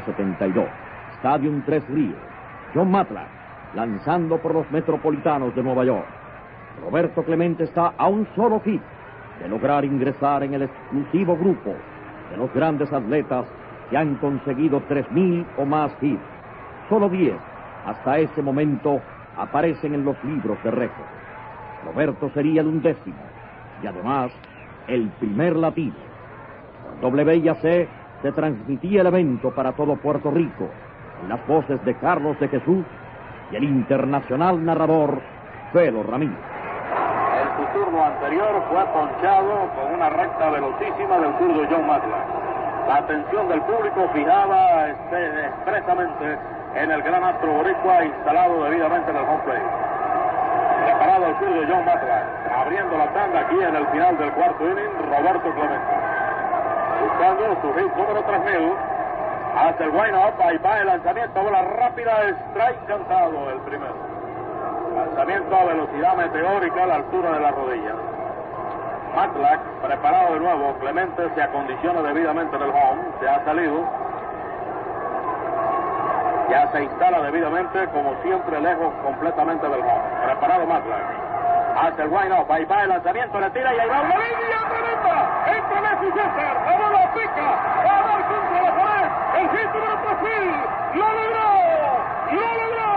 1972. Stadium Tres Ríos. John Matlack, lanzando por los metropolitanos de Nueva York. Roberto Clemente está a un solo hit de lograr ingresar en el exclusivo grupo de los grandes atletas que han conseguido 3.000 o más hits. Solo 10 hasta ese momento aparecen en los libros de récord. Roberto sería el undécimo y además el primer latino. Por WIAC se transmitía el evento para todo Puerto Rico las voces de Carlos de Jesús y el internacional narrador Felo Ramírez. Su turno anterior fue ponchado con una recta velocísima del zurdo John Matlack. La atención del público fijaba este, expresamente en el gran astro boricua instalado debidamente en el home plate. Preparado el zurdo John Matlack, abriendo la tanda aquí en el final del cuarto inning, Roberto Clemente. Buscando su hit número 3000, hace el wind-up, ahí va el lanzamiento, bola rápida, strike cantado el primero. Lanzamiento a velocidad meteórica a la altura de la rodilla. Matlack, preparado de nuevo, Clemente se acondiciona debidamente en el home, se ha salido. Ya se instala debidamente, como siempre, lejos completamente del home. Preparado Matlack. Hace el wind-up, ahí va el lanzamiento, le tira y ahí va una línea tremenda. Entre Messi César, la bola pica, va a dar contra la pared. El hit número 3000, lo logró, lo logró.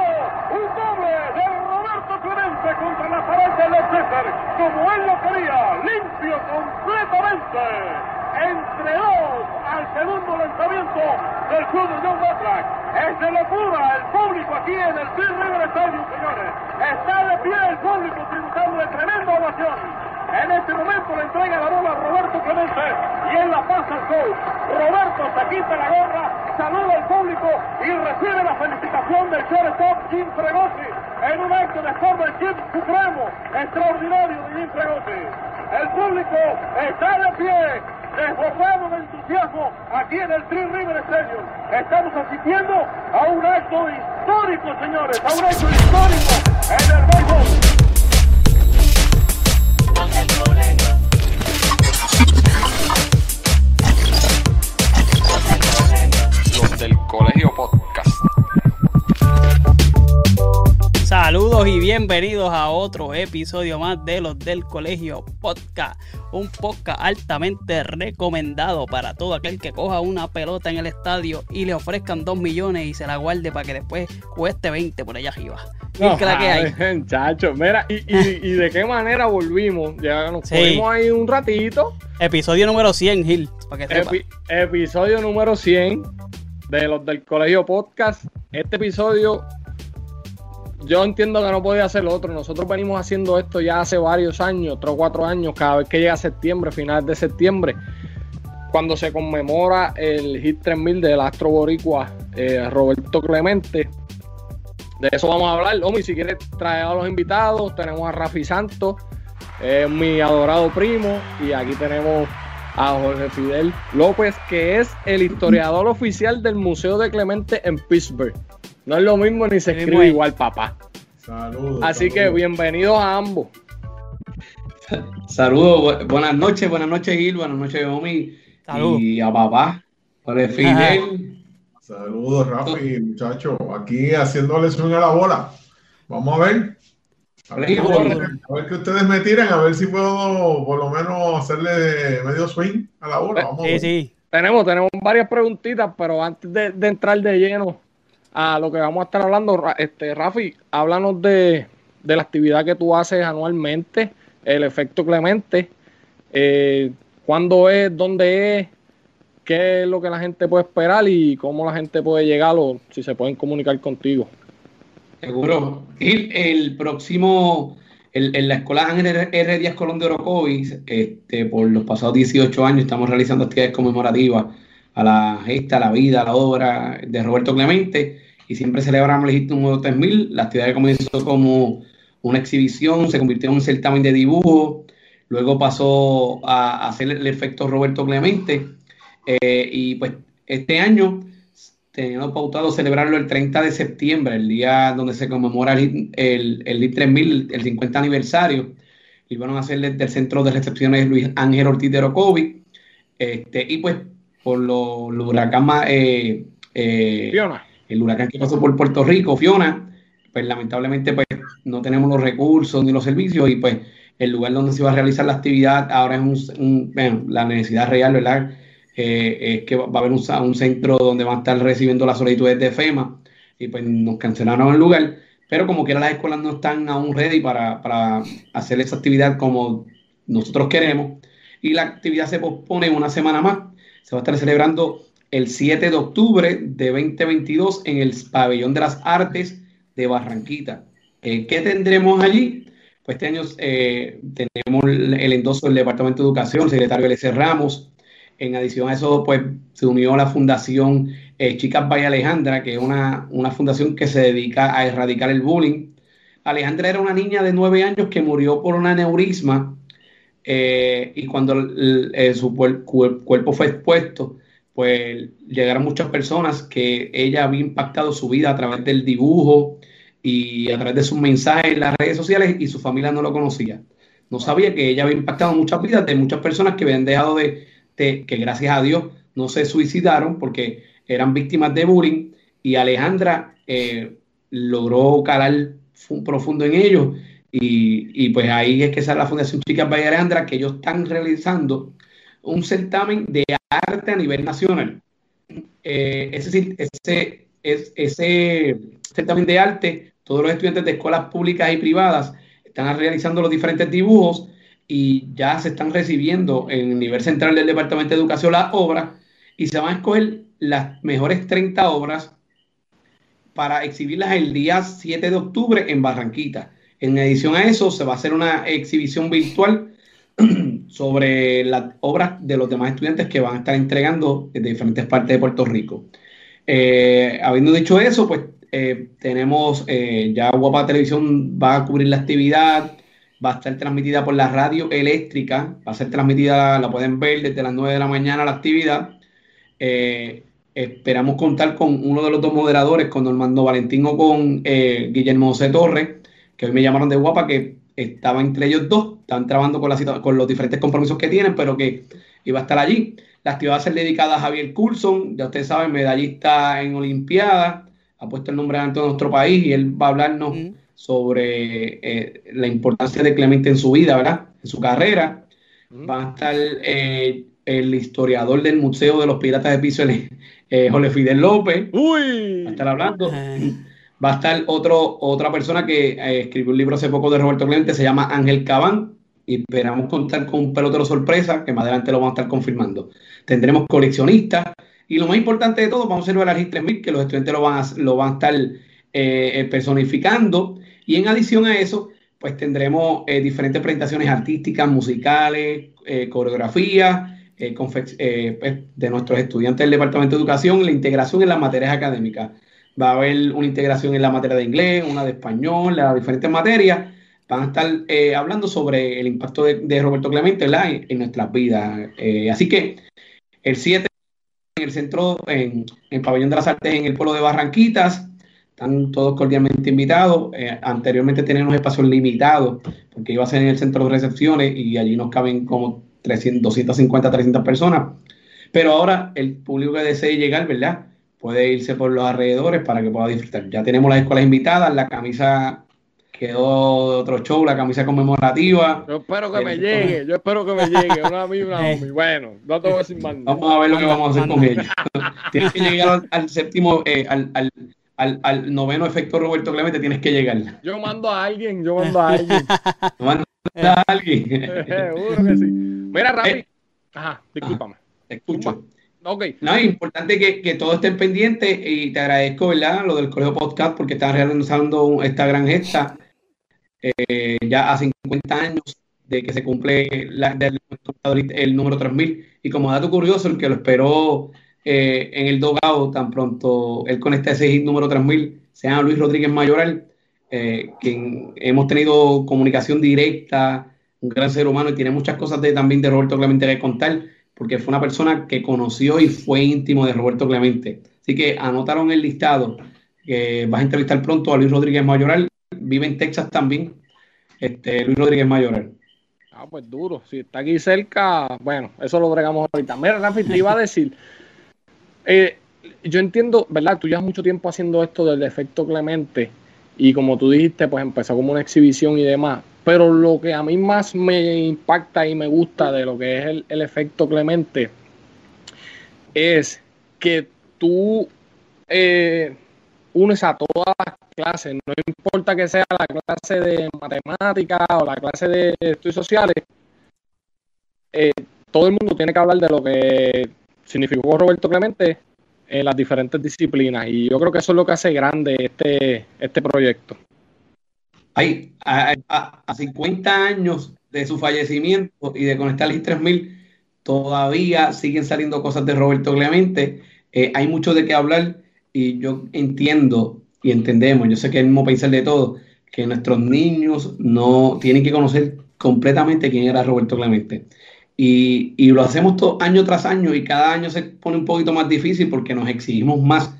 Un doble de Roberto Clemente contra la pared de César, como él lo quería, limpio completamente. Entre dos al segundo lanzamiento del club de John Matlack. Es de locura el público aquí en el Bill River Stadium, señores. Está de pie el público tributándole tremenda ovación. En este momento le entrega la bola a Roberto Clemente y él la pasa al coach. Roberto se quita la gorra, saluda al público y recibe la felicitación del shortstop Jim Fregosi en un acto de forma de Jim supremo, extraordinario de Jim Fregosi. El público está de pie, desbordado de entusiasmo aquí en el Three River Stadium. Estamos asistiendo a un acto histórico, señores, a un acto histórico en el béisbol. Los del Colegio Podcast. Saludos y bienvenidos a otro episodio más de los del Colegio Podcast. Un podcast altamente recomendado para todo aquel que coja una pelota en el estadio y le ofrezcan 2 millones y se la guarde para que después cueste 20 por allá arriba. No, ¿Qué hay? ay, Muchachos, mira, y, y- y de qué manera volvimos. Ya nos Sí. fuimos ahí un ratito. Episodio número 100, Gil, para que. Epi- episodio número 100 de los del Colegio Podcast. Este episodio, yo entiendo que no podía hacer otro. Nosotros venimos haciendo esto ya hace varios años, tres o cuatro años, cada vez que llega septiembre, finales de septiembre, cuando se conmemora el Hit 3000 del Astro Boricua eh, Roberto Clemente. De eso vamos a hablar. Omi, si quieres traer a los invitados, tenemos a Rafi Santos, mi adorado primo, y aquí tenemos a Jorge Fidel López, que es el historiador oficial del Museo de Clemente en Pittsburgh. No es lo mismo ni se Sí, escribe igual, papá. Saludos. Así que saludos. bienvenidos a ambos. Saludos, bu- buenas noches, buenas noches Gil, buenas noches Omi Salud. y a papá, Fidel. Saludos, Rafi, muchachos. Aquí haciéndole swing a la bola. Vamos a ver. A ver, a ver que ustedes me tiran, a ver si puedo por lo menos hacerle medio swing a la bola. Vamos a Sí, ver. sí. Tenemos, tenemos varias preguntitas, pero antes de, de entrar de lleno a lo que vamos a estar hablando, este, Rafi, háblanos de, de la actividad que tú haces anualmente, el efecto Clemente. Eh, ¿Cuándo es? ¿Dónde es? ¿Qué es lo que la gente puede esperar y cómo la gente puede llegar o si se pueden comunicar contigo? Seguro. Gil, el próximo, el- en la Escuela Ángel R. Díaz Colón de Orocovis, este, por los pasados 18 años estamos realizando actividades conmemorativas a la gesta, la vida, la obra de Roberto Clemente y siempre celebramos el hit número 3000. La actividad comenzó como una exhibición, se convirtió en un certamen de dibujo, luego pasó a, hacer el efecto Roberto Clemente eh, y pues este año teniendo pautado celebrarlo el 30 de septiembre, el día donde se conmemora el, el, el LIT 3000, el 50 aniversario, y van a hacer desde el Centro de Recepciones Luis Ángel Ortiz de Orocovi, este, y pues por lo, lo huracán eh, eh. El huracán que pasó por Puerto Rico, Fiona, pues lamentablemente pues no tenemos los recursos ni los servicios y pues el lugar donde se va a realizar la actividad ahora es un, un- la necesidad real, ¿verdad? Eh, es que va a haber un centro donde van a estar recibiendo las solicitudes de FEMA y pues nos cancelaron el lugar, pero como quiera las escuelas no están aún ready para, para hacer esa actividad como nosotros queremos y la actividad se pospone una semana más. Se va a estar celebrando el 7 de octubre de 2022 en el Pabellón de las Artes de Barranquita. Eh, ¿Qué tendremos allí? Pues este año eh, tenemos el, endoso del Departamento de Educación, el secretario L.C. Ramos. En adición a eso, pues se unió la Fundación eh, Chicas Valle Alejandra, que es una, una fundación que se dedica a erradicar el bullying. Alejandra era una niña de nueve años que murió por un aneurisma y cuando su cuer- cuer- cuerpo fue expuesto, pues llegaron muchas personas que ella había impactado su vida a través del dibujo y a través de sus mensajes en las redes sociales y su familia no lo conocía. No sabía que ella había impactado muchas vidas de muchas personas que habían dejado de, de- que gracias a Dios no se suicidaron porque eran víctimas de bullying. Y Alejandra eh, logró calar fu- profundo en ellos. Y, y pues ahí es que sale la Fundación Chicas Valle Alejandra que ellos están realizando un certamen de arte a nivel nacional. Eh, es decir, ese, es, ese certamen de arte, todos los estudiantes de escuelas públicas y privadas están realizando los diferentes dibujos y ya se están recibiendo en el nivel central del Departamento de Educación las obras y se van a escoger las mejores 30 obras para exhibirlas el día 7 de octubre en Barranquita. En adición a eso, se va a hacer una exhibición virtual sobre las obras de los demás estudiantes que van a estar entregando de diferentes partes de Puerto Rico. Eh, habiendo dicho eso, pues eh, tenemos eh, ya Guapa Televisión va a cubrir la actividad, va a estar transmitida por la radio eléctrica, va a ser transmitida, la pueden ver desde las 9 de la mañana la actividad. Esperamos contar con uno de los dos moderadores, con Normando Valentín o con Guillermo José Torres, que hoy me llamaron de Guapa, que estaba entre ellos dos, están trabajando con, la, con los diferentes compromisos que tienen, pero que iba a estar allí. La actividad va a ser dedicada a Javier Coulson, ya ustedes saben, medallista en Olimpiada, ha puesto el nombre de nuestro país y él va a hablarnos Mm. sobre eh, la importancia de Clemente en su vida, ¿verdad? En su carrera. Va a estar eh, el historiador del Museo de los Piratas de Piso, eh, Jorge Fidel López, va a Uy. estar hablando. Va a estar otro, otra persona que eh, escribió un libro hace poco de Roberto Clemente, se llama Ángel Cabán, y esperamos contar con un pelotero sorpresa, que más adelante lo vamos a estar confirmando. Tendremos coleccionistas, y lo más importante de todo, vamos a hacer el RGI 3000, que los estudiantes lo van a, lo van a estar eh, eh, personificando, y en adición a eso, pues tendremos diferentes presentaciones artísticas, musicales, eh, coreografías, pues, de nuestros estudiantes del Departamento de Educación, la integración en las materias académicas. Va a haber una integración en la materia de inglés, una de español, las diferentes materias. Van a estar eh, hablando sobre el impacto de, Roberto Clemente en, en nuestras vidas. Eh, así que el 7 en el centro, en el Pabellón de las Artes, en el pueblo de Barranquitas, están todos cordialmente invitados. Eh, anteriormente tenían unos espacios limitados, porque iba a ser en el centro de recepciones y allí nos caben como 300, 250, 300 personas. Pero ahora el público que desee llegar, ¿verdad? Puede irse por los alrededores para que pueda disfrutar. Ya tenemos las escuelas invitadas, la camisa quedó de otro show, la camisa conmemorativa. Yo espero que me El- llegue, yo espero que me llegue. Una a mí, una. Bueno, no te voy a decir más. Vamos a ver lo que vamos a hacer con ellos. tienes que llegar al, al séptimo, eh, al, al, al, al noveno efecto Roberto Clemente, tienes que llegar. Yo mando a alguien, yo mando a alguien. No manda a alguien. Seguro que sí. Mira, Rafi. Eh. Ajá, discúlpame. Te escucho. No, es importante que, que todos estén pendientes y te agradezco, ¿verdad? Lo del Colegio Podcast porque están realizando esta gran gesta eh, ya a 50 años de que se cumple la- del- el número 3000. Y como dato curioso, el que lo esperó eh, en el Dogado, tan pronto él ese hit número 3000, se llama Luis Rodríguez Mayoral, eh, quien hemos tenido comunicación directa, un gran ser humano y tiene muchas cosas de, también de Roberto Clemente que contar porque fue una persona que conoció y fue íntimo de Roberto Clemente. Así que anotaron el listado que vas a entrevistar pronto a Luis Rodríguez Mayoral, vive en Texas también, este, Luis Rodríguez Mayoral. Ah, pues duro. Si está aquí cerca, bueno, eso lo bregamos ahorita. Mira, Rafi, te iba a decir, eh, yo entiendo, ¿verdad? Tú llevas mucho tiempo haciendo esto del efecto Clemente y como tú dijiste, pues empezó como una exhibición y demás. Pero lo que a mí más me impacta y me gusta de lo que es el, el efecto Clemente es que tú eh, unes a todas las clases, no importa que sea la clase de matemáticas o la clase de estudios sociales, eh, todo el mundo tiene que hablar de lo que significó Roberto Clemente en las diferentes disciplinas y yo creo que eso es lo que hace grande este, este proyecto. Hay, a, a, 50 años de su fallecimiento y de Conectar 3000, todavía siguen saliendo cosas de Roberto Clemente. Eh, hay mucho de qué hablar y yo entiendo y entendemos, yo sé que es el mismo pensar de todo, que nuestros niños no tienen que conocer completamente quién era Roberto Clemente. Y, y, lo hacemos todo, año tras año y cada año se pone un poquito más difícil porque nos exigimos más.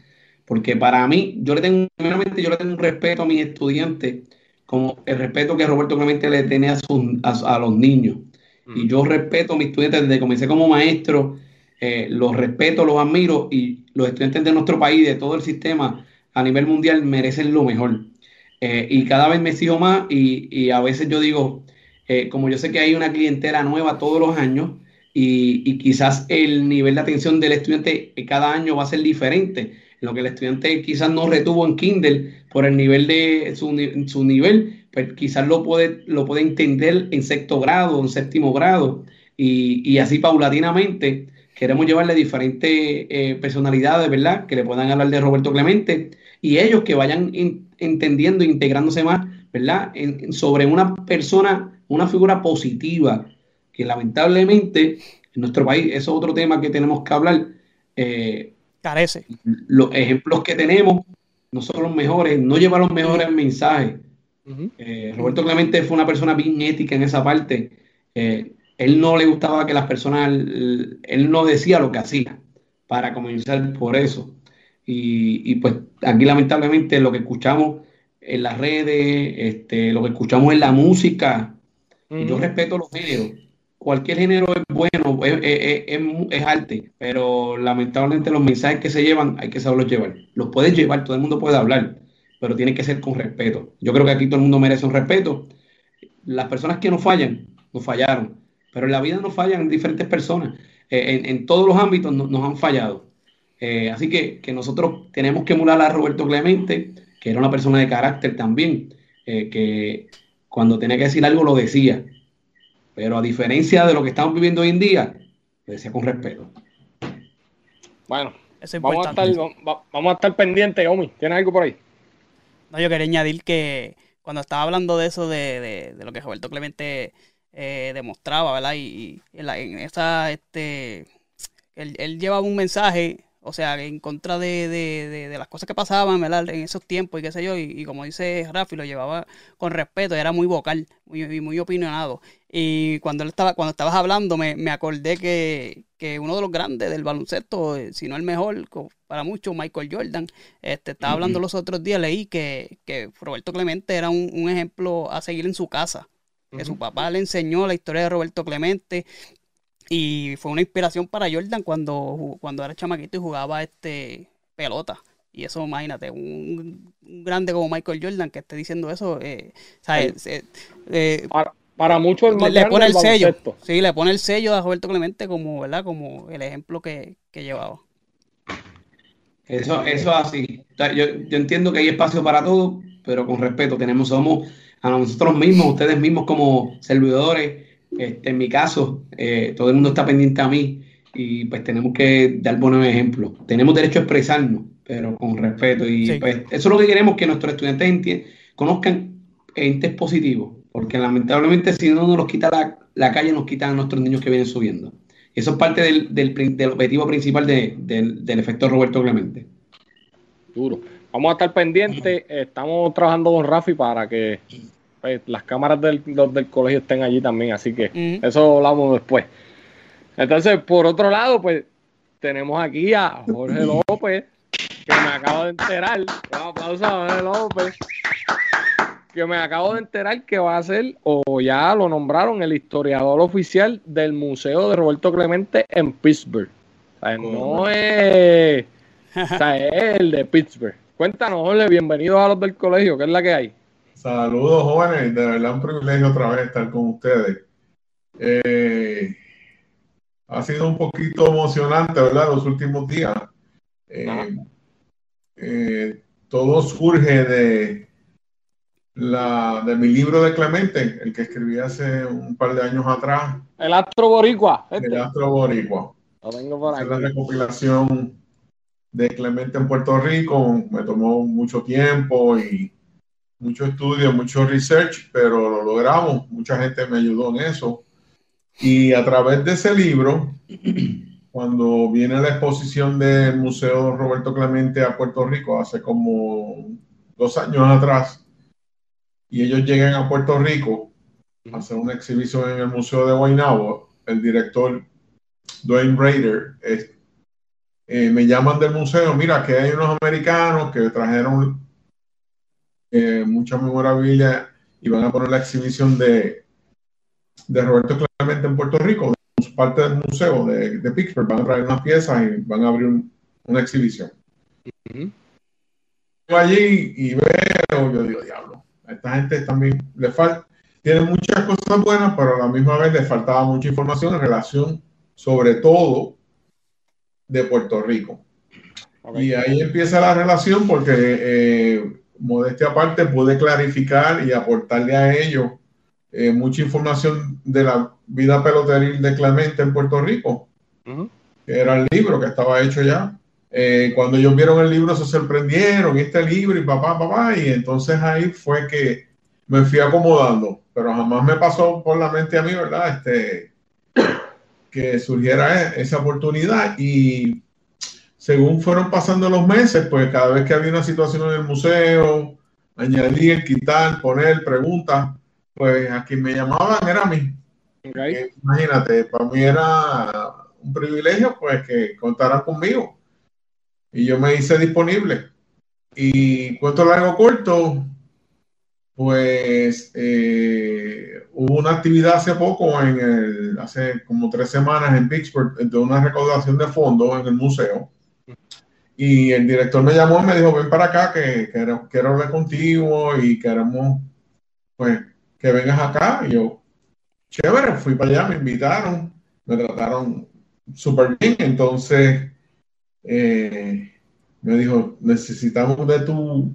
Porque para mí, yo le tengo, yo le tengo un respeto a mis estudiantes, como el respeto que Roberto Clemente le tiene a, a, los niños. Y mm. yo respeto a mis estudiantes desde que comencé como maestro, eh, los respeto, los admiro y los estudiantes de nuestro país, de todo el sistema a nivel mundial, merecen lo mejor. Eh, y cada vez me sigo más y, y a veces yo digo, eh, como yo sé que hay una clientela nueva todos los años y, quizás el nivel de atención del estudiante cada año va a ser diferente. Lo que el estudiante quizás no retuvo en Kindle por el nivel de su, su nivel, pues quizás lo puede, lo puede entender en sexto grado, en séptimo grado, y, y así paulatinamente queremos llevarle diferentes eh, personalidades, ¿verdad? Que le puedan hablar de Roberto Clemente y ellos que vayan entendiendo, integrándose más, ¿verdad? sobre una persona una figura positiva, que lamentablemente en nuestro país, eso es otro tema que tenemos que hablar. Eh, Carece. Los ejemplos que tenemos no son los mejores, no llevan los mejores mensajes. Eh, Roberto Clemente fue una persona bien ética en esa parte. Eh, él no le gustaba que las personas, él no decía lo que hacía para comenzar por eso. Y, y, pues aquí lamentablemente lo que escuchamos en las redes, este, lo que escuchamos en la música, yo respeto los géneros. Cualquier género es bueno, es, arte, pero lamentablemente los mensajes que se llevan hay que saberlos llevar. Los puedes llevar, todo el mundo puede hablar, pero tiene que ser con respeto. Yo creo que aquí todo el mundo merece un respeto. Las personas que no fallan, no fallaron, pero en la vida no fallan diferentes personas. Eh, en, todos los ámbitos nos han fallado. Eh, así que, nosotros tenemos que emular a Roberto Clemente, que era una persona de carácter también, eh, que cuando tenía que decir algo lo decía. Pero a diferencia de lo que estamos viviendo hoy en día, lo decía con respeto. Bueno, vamos, a estar, vamos a estar pendientes, Omi. ¿Tienes algo por ahí? No, yo quería añadir que cuando estaba hablando de eso, de, lo que Roberto Clemente eh, demostraba, ¿verdad? Y, en, esa, este, él, él llevaba un mensaje o sea, en contra de, de, de, las cosas que pasaban, ¿verdad? En esos tiempos y qué sé yo, y, como dice Rafi, lo llevaba con respeto, era muy vocal, muy, muy opinionado. Y cuando él estaba, cuando estabas hablando, me, me acordé que, que, uno de los grandes del baloncesto, eh, si no el mejor, para muchos, Michael Jordan, este, estaba hablando los otros días, leí que, que Roberto Clemente era un, un ejemplo a seguir en su casa que su papá le enseñó la historia de Roberto Clemente, y fue una inspiración para Jordan cuando, cuando era chamaquito y jugaba este pelota. Y eso, imagínate, un, grande como Michael Jordan que esté diciendo eso, eh, eh, eh, para, muchos le, pone el sello. Sí, le pone el sello a Roberto Clemente como, ¿verdad? Como el ejemplo que, llevaba. Eso, eso es así. Yo, yo, entiendo que hay espacio para todo, pero con respeto, tenemos, somos a nosotros mismos, ustedes mismos como servidores, este, en mi caso, eh, todo el mundo está pendiente a mí y pues tenemos que dar buenos ejemplos. Tenemos derecho a expresarnos, pero con respeto. Y pues eso es lo que queremos, que nuestros estudiantes conozcan entes positivos, porque lamentablemente si no nos los quita la, calle, nos quitan a nuestros niños que vienen subiendo. Eso es parte del, del, objetivo principal del, efecto Roberto Clemente. Duro. Vamos a estar pendientes. Estamos trabajando con Rafi para que pues, las cámaras del, del colegio estén allí también, así que eso hablamos después. Entonces, por otro lado, pues tenemos aquí a Jorge López, que me acabo de enterar, una aplauso a Jorge López, que me acabo de enterar que va a ser, o ya lo nombraron, el historiador oficial del Museo de Roberto Clemente en Pittsburgh. O sea, no es O sea, es el de Pittsburgh. Cuéntanos, Jorge, bienvenidos a los del colegio, ¿qué es la que hay? Saludos, jóvenes. De verdad, un privilegio otra vez estar con ustedes. Eh, ha sido un poquito emocionante, ¿verdad? Los últimos días. Eh, eh, todo surge de, la, de mi libro de Clemente, el que escribí hace un par de años atrás. El Astro Boricua. El este. Astro Boricua. Lo tengo por Es aquí. la recopilación de Clemente en Puerto Rico. Me tomó mucho tiempo y mucho estudio, mucho research, pero lo logramos. Mucha gente me ayudó en eso. Y a través de ese libro, cuando viene la exposición del Museo Roberto Clemente a Puerto Rico hace como dos años atrás, y ellos llegan a Puerto Rico a hacer una exhibición en el Museo de Guaynabo, el director Dwayne Rader, es- eh, me llaman del museo, mira que hay unos americanos que trajeron eh, mucha memorabilia y van a poner la exhibición de, de Roberto Clemente en Puerto Rico, parte del museo de, de Pittsburgh, van a traer unas piezas y van a abrir un- una exhibición. Yo allí y veo, yo digo, diablo, a esta gente también le falta, tiene muchas cosas buenas, pero a la misma vez le faltaba mucha información en relación, sobre todo, de Puerto Rico. Y ahí empieza la relación porque, eh, modestia aparte, pude clarificar y aportarle a ellos eh, mucha información de la vida peloteril de Clemente en Puerto Rico, que era el libro que estaba hecho ya. Eh, cuando ellos vieron el libro se sorprendieron, este libro y papá, papá, y entonces ahí fue que me fui acomodando, pero jamás me pasó por la mente a mí, ¿verdad? Este, que surgiera e- esa oportunidad y según fueron pasando los meses, pues cada vez que había una situación en el museo, añadir, quitar, poner, preguntas, pues a quien me llamaban era a mí. Ok. Eh, Imagínate, para mí era un privilegio pues que contaran conmigo. Y yo me hice disponible. Y cuento largo corto, pues eh, hubo una actividad hace poco, en el, hace como tres semanas en Pittsburgh, de una recaudación de fondos en el museo. Y el director me llamó y me dijo, ven para acá, que, que quiero, hablar contigo y queremos pues que vengas acá. Y yo, chévere, fui para allá, me invitaron, me trataron súper bien. Entonces, eh, me dijo, necesitamos de tu,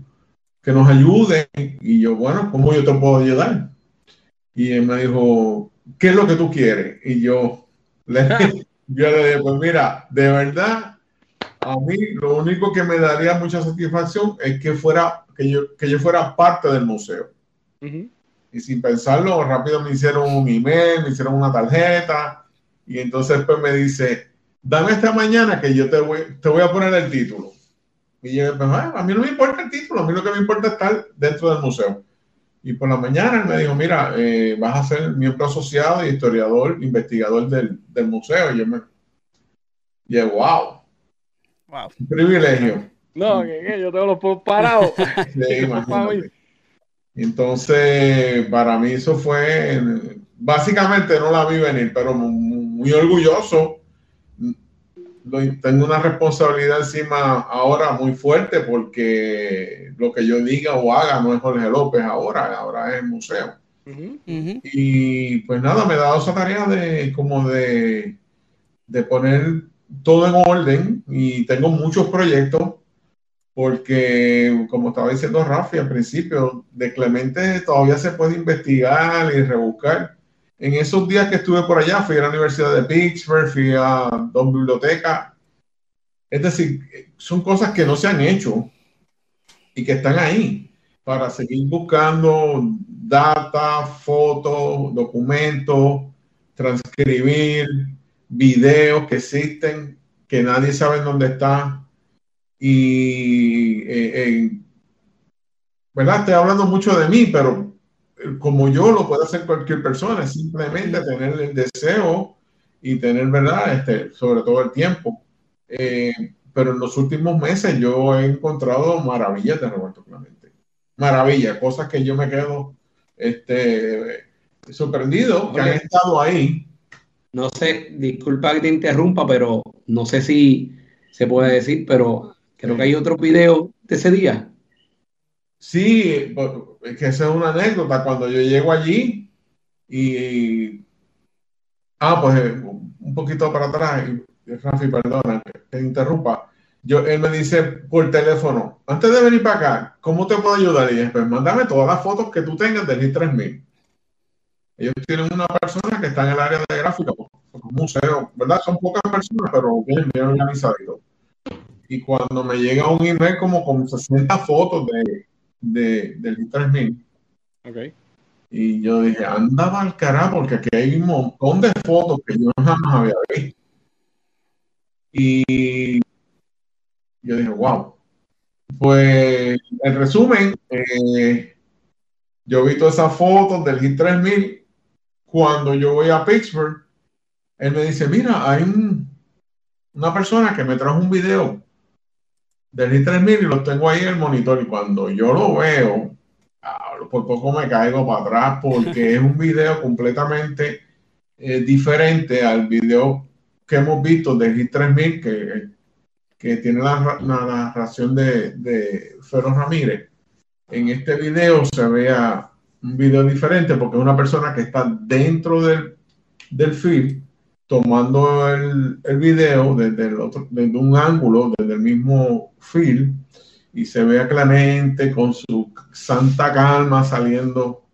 que nos ayude. Y yo, bueno, ¿cómo yo te puedo ayudar? Y él me dijo, ¿qué es lo que tú quieres? Y yo le, yo le dije, pues mira, de verdad, a mí lo único que me daría mucha satisfacción es que fuera, que yo, que yo fuera parte del museo. Y sin pensarlo, rápido me hicieron un email, me hicieron una tarjeta. Y entonces pues me dice, dame esta mañana que yo te voy, te voy a poner el título. Y yo, "Ah, a mí no me importa el título, a mí lo que me importa es estar dentro del museo. Y por la mañana él me dijo, mira, eh, vas a ser miembro asociado y historiador, investigador del, del museo. Y yo me... Y yo, wow, Wow. un privilegio. No, que, que yo tengo los puebos parados. Sí. Entonces, para mí eso fue, básicamente no la vi venir, pero mu- muy orgulloso. Tengo una responsabilidad encima ahora muy fuerte porque lo que yo diga o haga no es Jorge López ahora, ahora es el museo. Y pues nada, me he dado esa tarea de como de, de poner todo en orden y tengo muchos proyectos porque como estaba diciendo Rafi al principio, de Clemente todavía se puede investigar y rebuscar. En esos días que estuve por allá, fui a la Universidad de Pittsburgh, fui a dos bibliotecas. Es decir, son cosas que no se han hecho y que están ahí para seguir buscando data, fotos, documentos, transcribir videos que existen, que nadie sabe dónde están. Y, eh, eh, ¿verdad? Estoy hablando mucho de mí, pero como yo lo puede hacer cualquier persona, es simplemente tener el deseo y tener, ¿verdad? Este, sobre todo el tiempo. Eh, pero en los últimos meses yo he encontrado maravillas de Roberto Clemente. Maravillas, cosas que yo me quedo este, sorprendido que han estado ahí. No sé, disculpa que te interrumpa, pero no sé si se puede decir, pero Creo que hay otro video de ese día. Sí, es que esa es una anécdota. Cuando yo llego allí y. Ah, pues un poquito para atrás, Rafi, perdona te interrumpa. Yo, él me dice por teléfono, antes de venir para acá, ¿cómo te puedo ayudar? Y dije, pues mándame todas las fotos que tú tengas del I-3000. Ellos tienen una persona que está en el área de gráfica, pues, un museo, ¿verdad? Son pocas personas, pero bien, bien organizado. Y cuando me llega un email como con 60 fotos de, de, del I-3000, Ok. y yo dije, anda al carajo, porque aquí hay un montón de fotos que yo jamás había visto. Y yo dije, wow. Pues, en resumen, eh, yo vi todas esas fotos del Hit 3000. Cuando yo voy a Pittsburgh, él me dice, mira, hay un- una persona que me trajo un video del Hit 3000 y lo tengo ahí en el monitor. Y cuando yo lo veo, por poco me caigo para atrás porque es un video completamente eh, diferente al video que hemos visto del Hit 3000 que, que tiene la narración de, de Ferro Ramírez. En este video se vea un video diferente porque es una persona que está dentro del, del film tomando el, el video desde, el otro, desde un ángulo, desde el mismo film, y se ve a Clemente con su santa calma saliendo,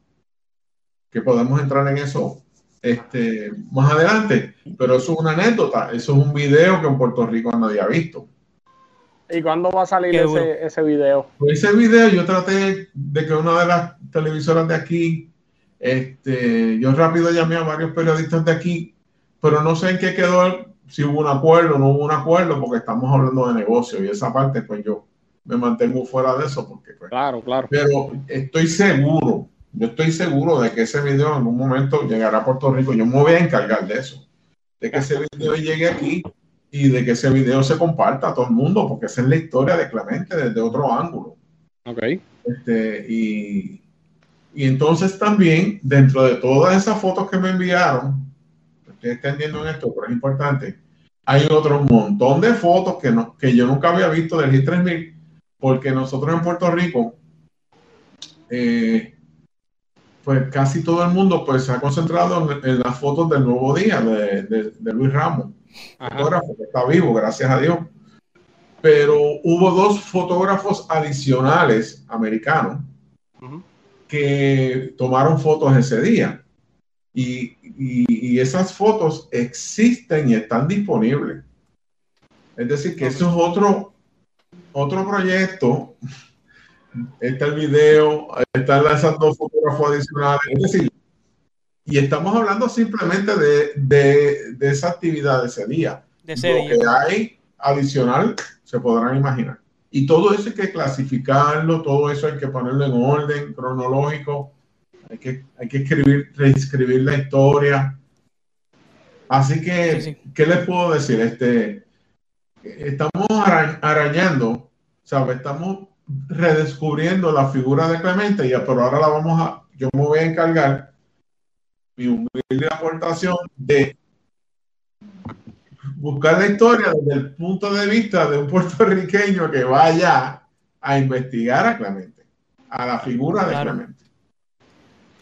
que podemos entrar en eso este, más adelante, pero eso es una anécdota, eso es un video que en Puerto Rico nadie ha visto. ¿Y cuándo va a salir ese, ese video? Pues ese video yo traté de que una de las televisoras de aquí, este, yo rápido llamé a varios periodistas de aquí, pero no sé en qué quedó, si hubo un acuerdo o no hubo un acuerdo, porque estamos hablando de negocio y esa parte pues yo me mantengo fuera de eso, porque pues, Claro, claro. pero estoy seguro, yo estoy seguro de que ese video en algún momento llegará a Puerto Rico, yo me voy a encargar de eso, de que ese video llegue aquí y de que ese video se comparta a todo el mundo, porque esa es la historia de Clemente desde otro ángulo. Ok. Este, y, y entonces también, dentro de todas esas fotos que me enviaron, estoy extendiendo en esto, pero es importante, hay otro montón de fotos que, no, que yo nunca había visto del G3000, porque nosotros en Puerto Rico, eh, pues casi todo el mundo pues se ha concentrado en, en las fotos del nuevo día de, de- de Luis Ramos Ajá. fotógrafo que está vivo, gracias a Dios. Pero hubo dos fotógrafos adicionales americanos Ujú. que tomaron fotos ese día. Y, y- y esas fotos existen y están disponibles. Es decir, que eso es otro, otro proyecto. Está el video, están lanzando fotógrafos adicionales. Es decir, y estamos hablando simplemente de, de, de esa actividad de ese día. De ese Lo día. que hay adicional se podrán imaginar. Y todo eso hay que clasificarlo, todo eso hay que ponerlo en orden cronológico, hay que, hay que escribir, reescribir la historia. Así que, Sí, sí. ¿qué les puedo decir? Este, estamos ara- arañando, ¿sabes? Estamos redescubriendo la figura de Clemente, ya, pero ahora la vamos a, yo me voy a encargar, mi humilde aportación de buscar la historia desde el punto de vista de un puertorriqueño que vaya a investigar a Clemente, a la figura de. Clemente.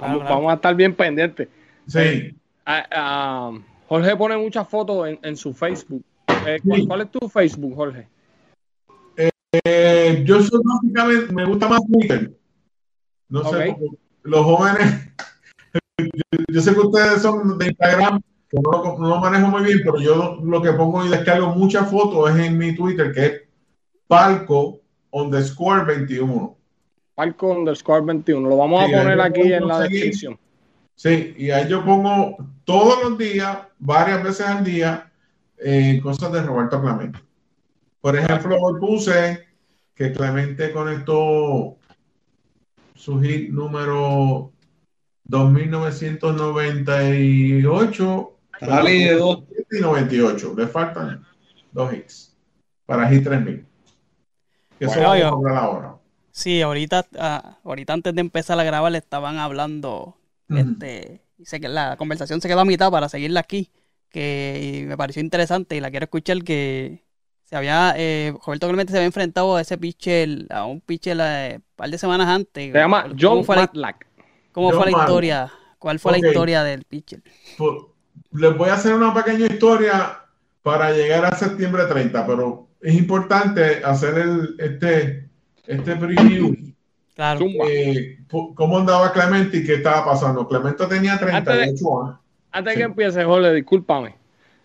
Claro, Vamos, claro. vamos a estar bien pendientes. Sí, ah, Jorge pone muchas fotos en, en su Facebook. Eh, ¿cuál, Sí. cuál es tu Facebook, Jorge? Eh, yo soy básicamente, me gusta más Twitter. No sé, Ok. porque los jóvenes, yo, yo sé que ustedes son de Instagram, que no lo, no lo manejo muy bien, pero yo lo que pongo y descargo muchas fotos es en mi Twitter, que es palco underscore 21. Palco underscore 21. Lo vamos Sí, a poner aquí en la descripción. Sí, y ahí yo pongo todos los días, varias veces al día, eh, cosas de Roberto Clemente. Por ejemplo, hoy puse que Clemente conectó su hit número 2998 Rally de dos. y 98. Le faltan dos hits para hit 3000. Que eso Bueno, vamos yo- a hablar ahora. Sí, ahorita, ah, ahorita antes de empezar a grabar le estaban hablando, este, y sé que la conversación se quedó a mitad para seguirla aquí, que y me pareció interesante y la quiero escuchar que se había, eh, Roberto Clemente se había enfrentado a ese pitcher, a un pitcher eh, un par de semanas antes. Se llama ¿Cómo John fue la, cómo John fue la historia? ¿Cuál fue la historia del pitcher? Pues, les voy a hacer una pequeña historia para llegar a septiembre 30, pero es importante hacer el, este, este preview. Claro. Eh, ¿Cómo andaba Clemente y qué estaba pasando? Clemente tenía 38 años. Antes Sí. que empiece, Jorge, discúlpame.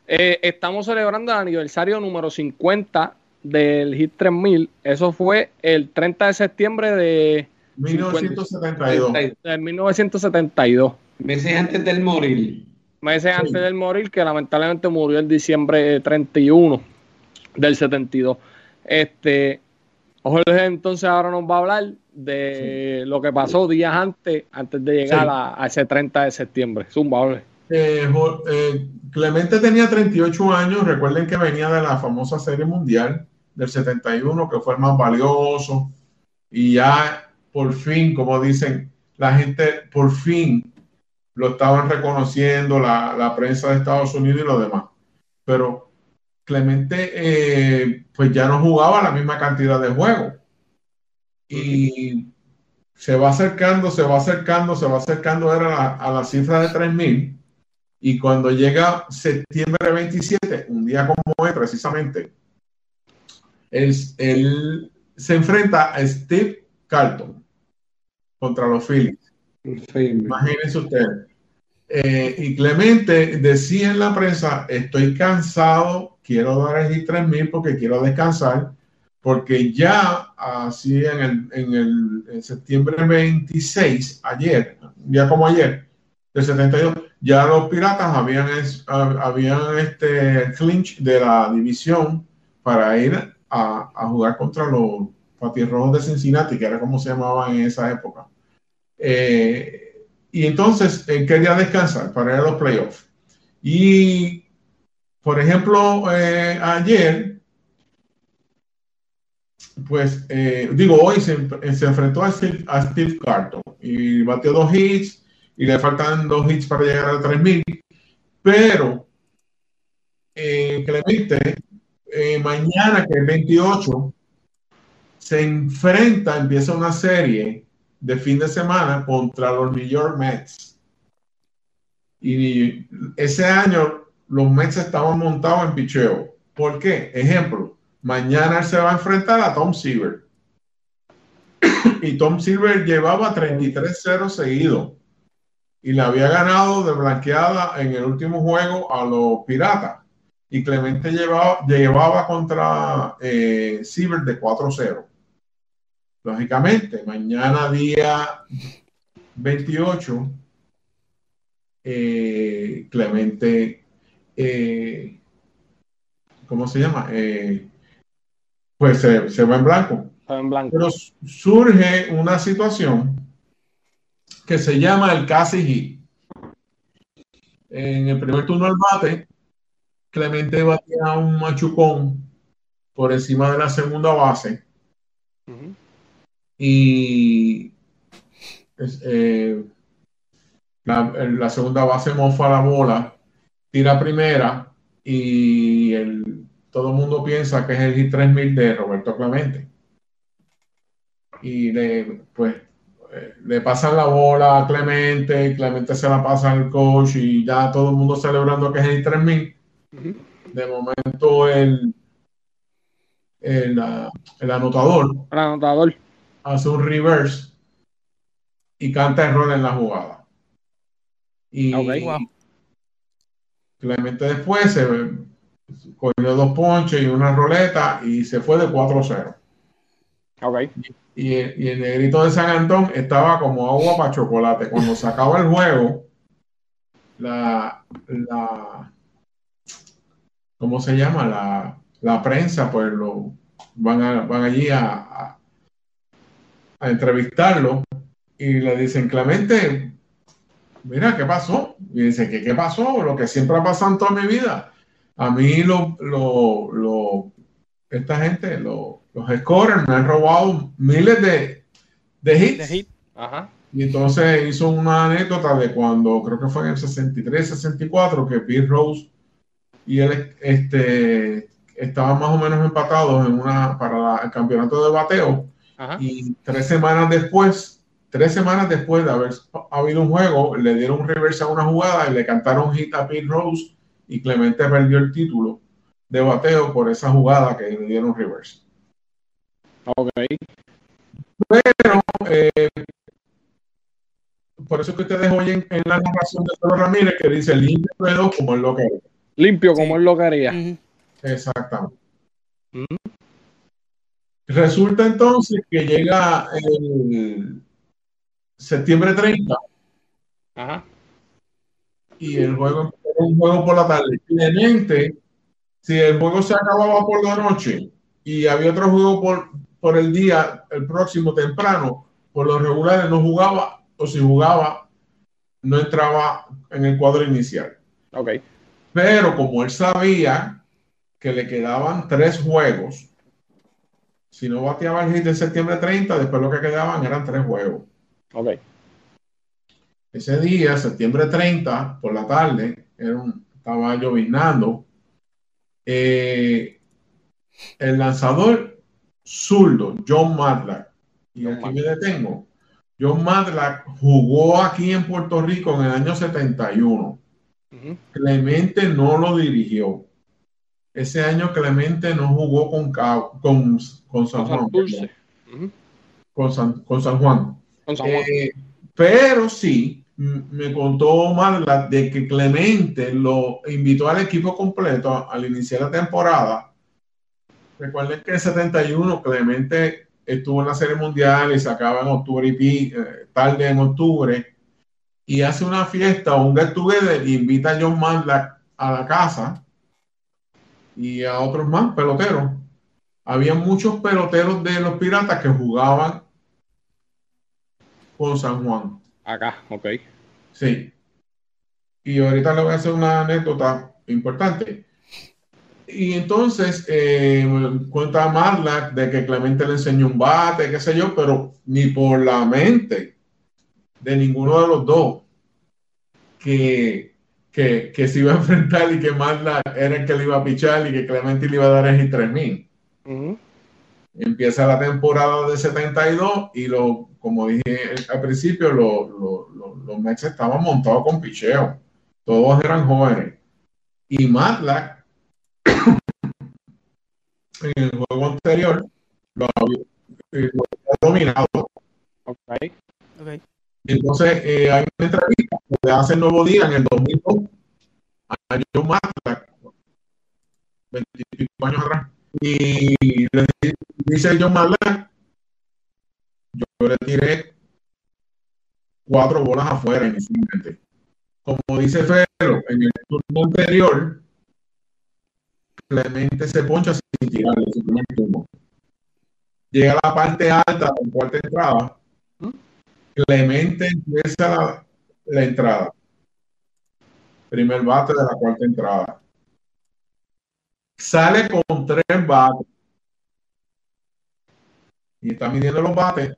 Eh, estamos celebrando el aniversario número 50 del Hit 3000. Eso fue el 30 de septiembre de, 1972. de 1972. Meses antes del morir. Meses Sí. antes del morir, que lamentablemente murió el diciembre 31 del 72. Este, Jorge entonces ahora nos va a hablar de lo que pasó días antes, antes de llegar Sí. a, a ese 30 de septiembre. Zumba, Jorge. Eh, eh, Clemente tenía 38 años. Recuerden que venía de la famosa Serie Mundial del 71, que fue el más valioso. Y ya por fin, como dicen, la gente por fin lo estaban reconociendo, la, la prensa de Estados Unidos y lo demás. Pero Clemente, eh, pues ya no jugaba la misma cantidad de juegos. Y se va acercando, se va acercando, se va acercando era la- a la cifra de 3000. Y cuando llega septiembre 27, un día como hoy precisamente, él, él se enfrenta a Steve Carlton contra los Phillies. Imagínense ustedes. Eh, y Clemente decía en la prensa, estoy cansado, quiero el hit 3000 porque quiero descansar, porque ya así en el, en el en septiembre 26, ayer, día como ayer, del 72, ya los piratas habían, habían este clinch de la división para ir a, a jugar contra los patirrojos de Cincinnati, que era como se llamaban en esa época. Eh, y entonces él quería descansar para ir a los playoffs. Y, por ejemplo, eh, ayer, pues, eh, digo, hoy se, se enfrentó a Steve, a Steve Carton y batió dos hits y le faltan dos hits para llegar a 3000. Pero, eh, Clemente, eh, mañana, que es 28, se enfrenta, empieza una serie de fin de semana contra los New York Mets. Y ese año los Mets estaban montados en picheo. ¿Por qué? Ejemplo, mañana él se va a enfrentar a Tom Seaver. y Tom Silver llevaba 33-0 seguido y le había ganado de blanqueada en el último juego a los Piratas. Y Clemente llevaba, llevaba contra eh, Silver de 4-0. Lógicamente, mañana día 28, eh, Clemente, eh, ¿cómo se llama? Eh, pues se, se va en blanco. En blanco. Pero surge una situación que se llama el casi hit. En el primer turno al bate, Clemente batía un machucón por encima de la segunda base y eh, la, la segunda base mofa la bola, tira primera y el, todo el mundo piensa que es el hit 3000 de Roberto Clemente. Y le, pues, eh, le pasan la bola a Clemente, Clemente se la pasa al coach y ya todo el mundo celebrando que es el hit 3000. Ujú. De momento el, el, el anotador El anotador. hace un reverse y canta error en la jugada. Y Ok. Clemente después se cogió dos ponches y una roleta y se fue de 4-0. Ok. Y, y el negrito de San Antón estaba como agua para chocolate. Cuando se acaba el juego, la, la ¿cómo se llama? La, la prensa, pues lo van, a- van allí a, a, a entrevistarlo y le dicen, Clemente, mira, ¿qué pasó? Y dice, ¿qué, qué pasó? Lo que siempre ha pasado en toda mi vida. A mí lo, lo, lo- esta gente, lo- los scorers me han robado miles de, de hits. De hit. Ajá. Y entonces hizo una anécdota de cuando, creo que fue en el 63, 64, que Bill Rose y él este, estaban más o menos empatados en una, para la- el campeonato de bateo. Ajá. Y tres semanas después, tres semanas después de haber habido un juego, le dieron un reverse a una jugada y le cantaron hit a Pete Rose y Clemente perdió el título de bateo por esa jugada que le dieron reverse. Ok. Pero eh, por eso es que ustedes oyen en la narración de Pedro Ramírez que dice limpio como es lo que. Limpio como él lo quería. Ujú. Exactamente. Resulta entonces que llega el septiembre 30 Ajá. y el juego era un juego por la tarde. Si el juego se acababa por la noche y había otro juego por, por el día, el próximo temprano, por los regulares no jugaba, o si jugaba, no entraba en el cuadro inicial. Ok. Pero como él sabía que le quedaban tres juegos, si no bateaba el hit de septiembre 30, después lo que quedaban eran tres juegos. Ok. Ese día, septiembre 30, por la tarde, era un- estaba lloviznando. Eh, el lanzador zurdo, John Matlack, y aquí me detengo. John Matlack jugó aquí en Puerto Rico en el año 71. Ujú. Clemente no lo dirigió. Ese año Clemente no jugó con, Ca- con, con San Juan. San, con San Juan. Pero sí, me contó Marla de que Clemente lo invitó al equipo completo al iniciar la temporada. Recuerden que en 71 Clemente estuvo en la Serie Mundial y se acaba en octubre y eh, tarde en octubre y hace una fiesta un get together y invita a John Marla a la casa y a otros más peloteros. Había muchos peloteros de los piratas que jugaban con San Juan. Acá, ok. Sí. Y ahorita le voy a hacer una anécdota importante. Y entonces eh, cuenta Marla de que Clemente le enseñó un bate, qué sé yo, pero ni por la mente de ninguno de los dos que, que, que se iba a enfrentar y que Marla era el que le iba a pichar y que Clemente le iba a dar el hit 3000 Ujú. Empieza la temporada de 72 y lo, como dije al principio, lo- lo- lo- los Mets estaban montados con picheo. Todos eran jóvenes. Y Matlack, en el juego anterior, lo había, eh, lo había dominado. Ok. Ok. Entonces, eh, hay una entrevista que hace el nuevo día en el 2002 a John Matlack, 20 y pico años atrás. Y le di- dice John Matlack, yo le tiré cuatro bolas afuera inicialmente. Como dice Fero, en el turno anterior, Clemente se poncha sin tirarle su primer turno. Llega a la parte alta de la cuarta entrada. Clemente empieza la, la entrada. Primer bate de la cuarta entrada. Sale con tres bates. Y está midiendo los bates.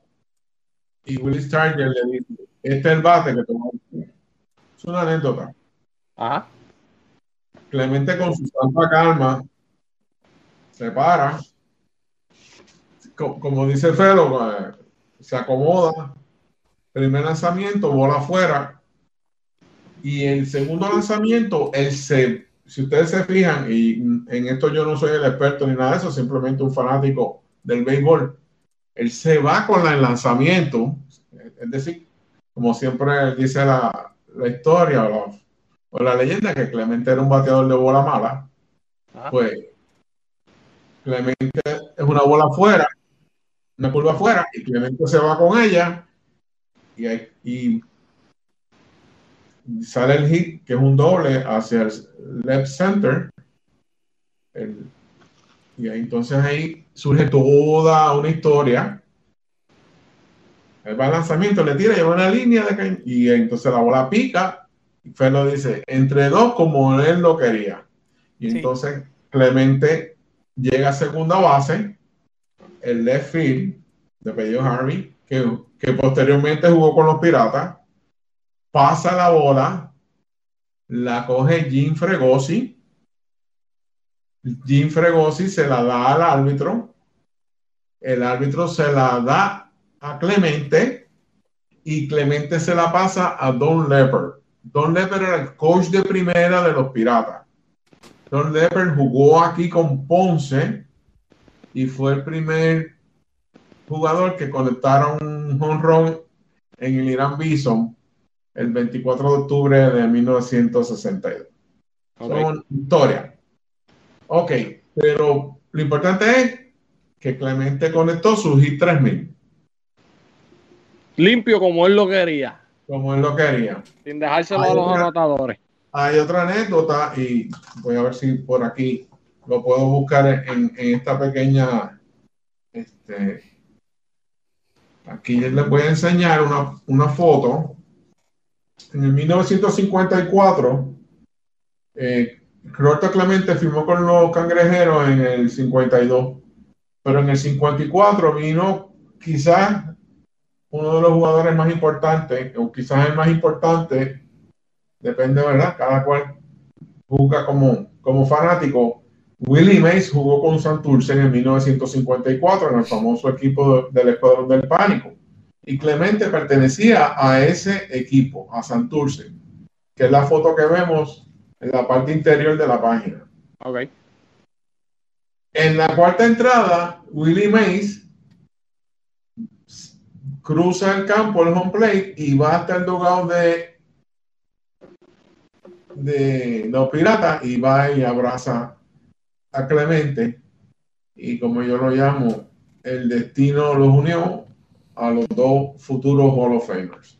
Y Willis Starger le dice: Este es el bate que toma. Es una anécdota. Ajá. Clemente con su santa calma se para, Co- como dice Felo, eh, se acomoda, primer lanzamiento, bola afuera, y el segundo lanzamiento, él se, si ustedes se fijan, y en esto yo no soy el experto ni nada de eso, simplemente un fanático del béisbol, él se va con el lanzamiento, es decir, como siempre dice la, la historia o la, o la leyenda, que Clemente era un bateador de bola mala, Ajá. pues Clemente es una bola afuera, una curva afuera, y Clemente se va con ella y sale el hit, que es un doble hacia el left center. El- y ahí, entonces ahí surge toda una historia. El lanzamiento, le tira, lleva una línea de y entonces la bola pica. Y Felo dice, entre dos como él lo quería. Y Sí. entonces Clemente llega a segunda base, el left field de apellido Harvey, que, que posteriormente jugó con los Piratas, pasa la bola, la coge Jim Fregosi Jim Fregosi se la da al árbitro, el árbitro se la da a Clemente y Clemente se la pasa a Don Lepper. Don Lepper era el coach de primera de los Piratas. Don Lepper jugó aquí con Ponce y fue el primer jugador que conectaron un home run en el Irán Bison el 24 de octubre de 1962. Ok. Son historia. Ok, pero lo importante es que Clemente conectó su hit 3000, Limpio como él lo quería, como él lo quería. sin dejárselo Hay a los otra- anotadores. Hay otra anécdota y voy a ver si por aquí lo puedo buscar en, en esta pequeña. Este, aquí les voy a enseñar una, una foto. En el 1954, eh, Clemente firmó con los cangrejeros en el 52, pero en el 54 vino quizás uno de los jugadores más importantes, o quizás el más importante depende, ¿verdad? Cada cual juzga como, como fanático. Willie Mays jugó con Santurce en el 1954 en el famoso equipo de- del Escuadrón del Pánico. Y Clemente pertenecía a ese equipo, a Santurce, que es la foto que vemos en la parte interior de la página. Ok. En la cuarta entrada, Willie Mays cruza el campo, el home plate, y va hasta el dogado de, de los piratas y va y abraza a Clemente. Y como yo lo llamo, el destino los unió a los dos futuros Hall of Famers.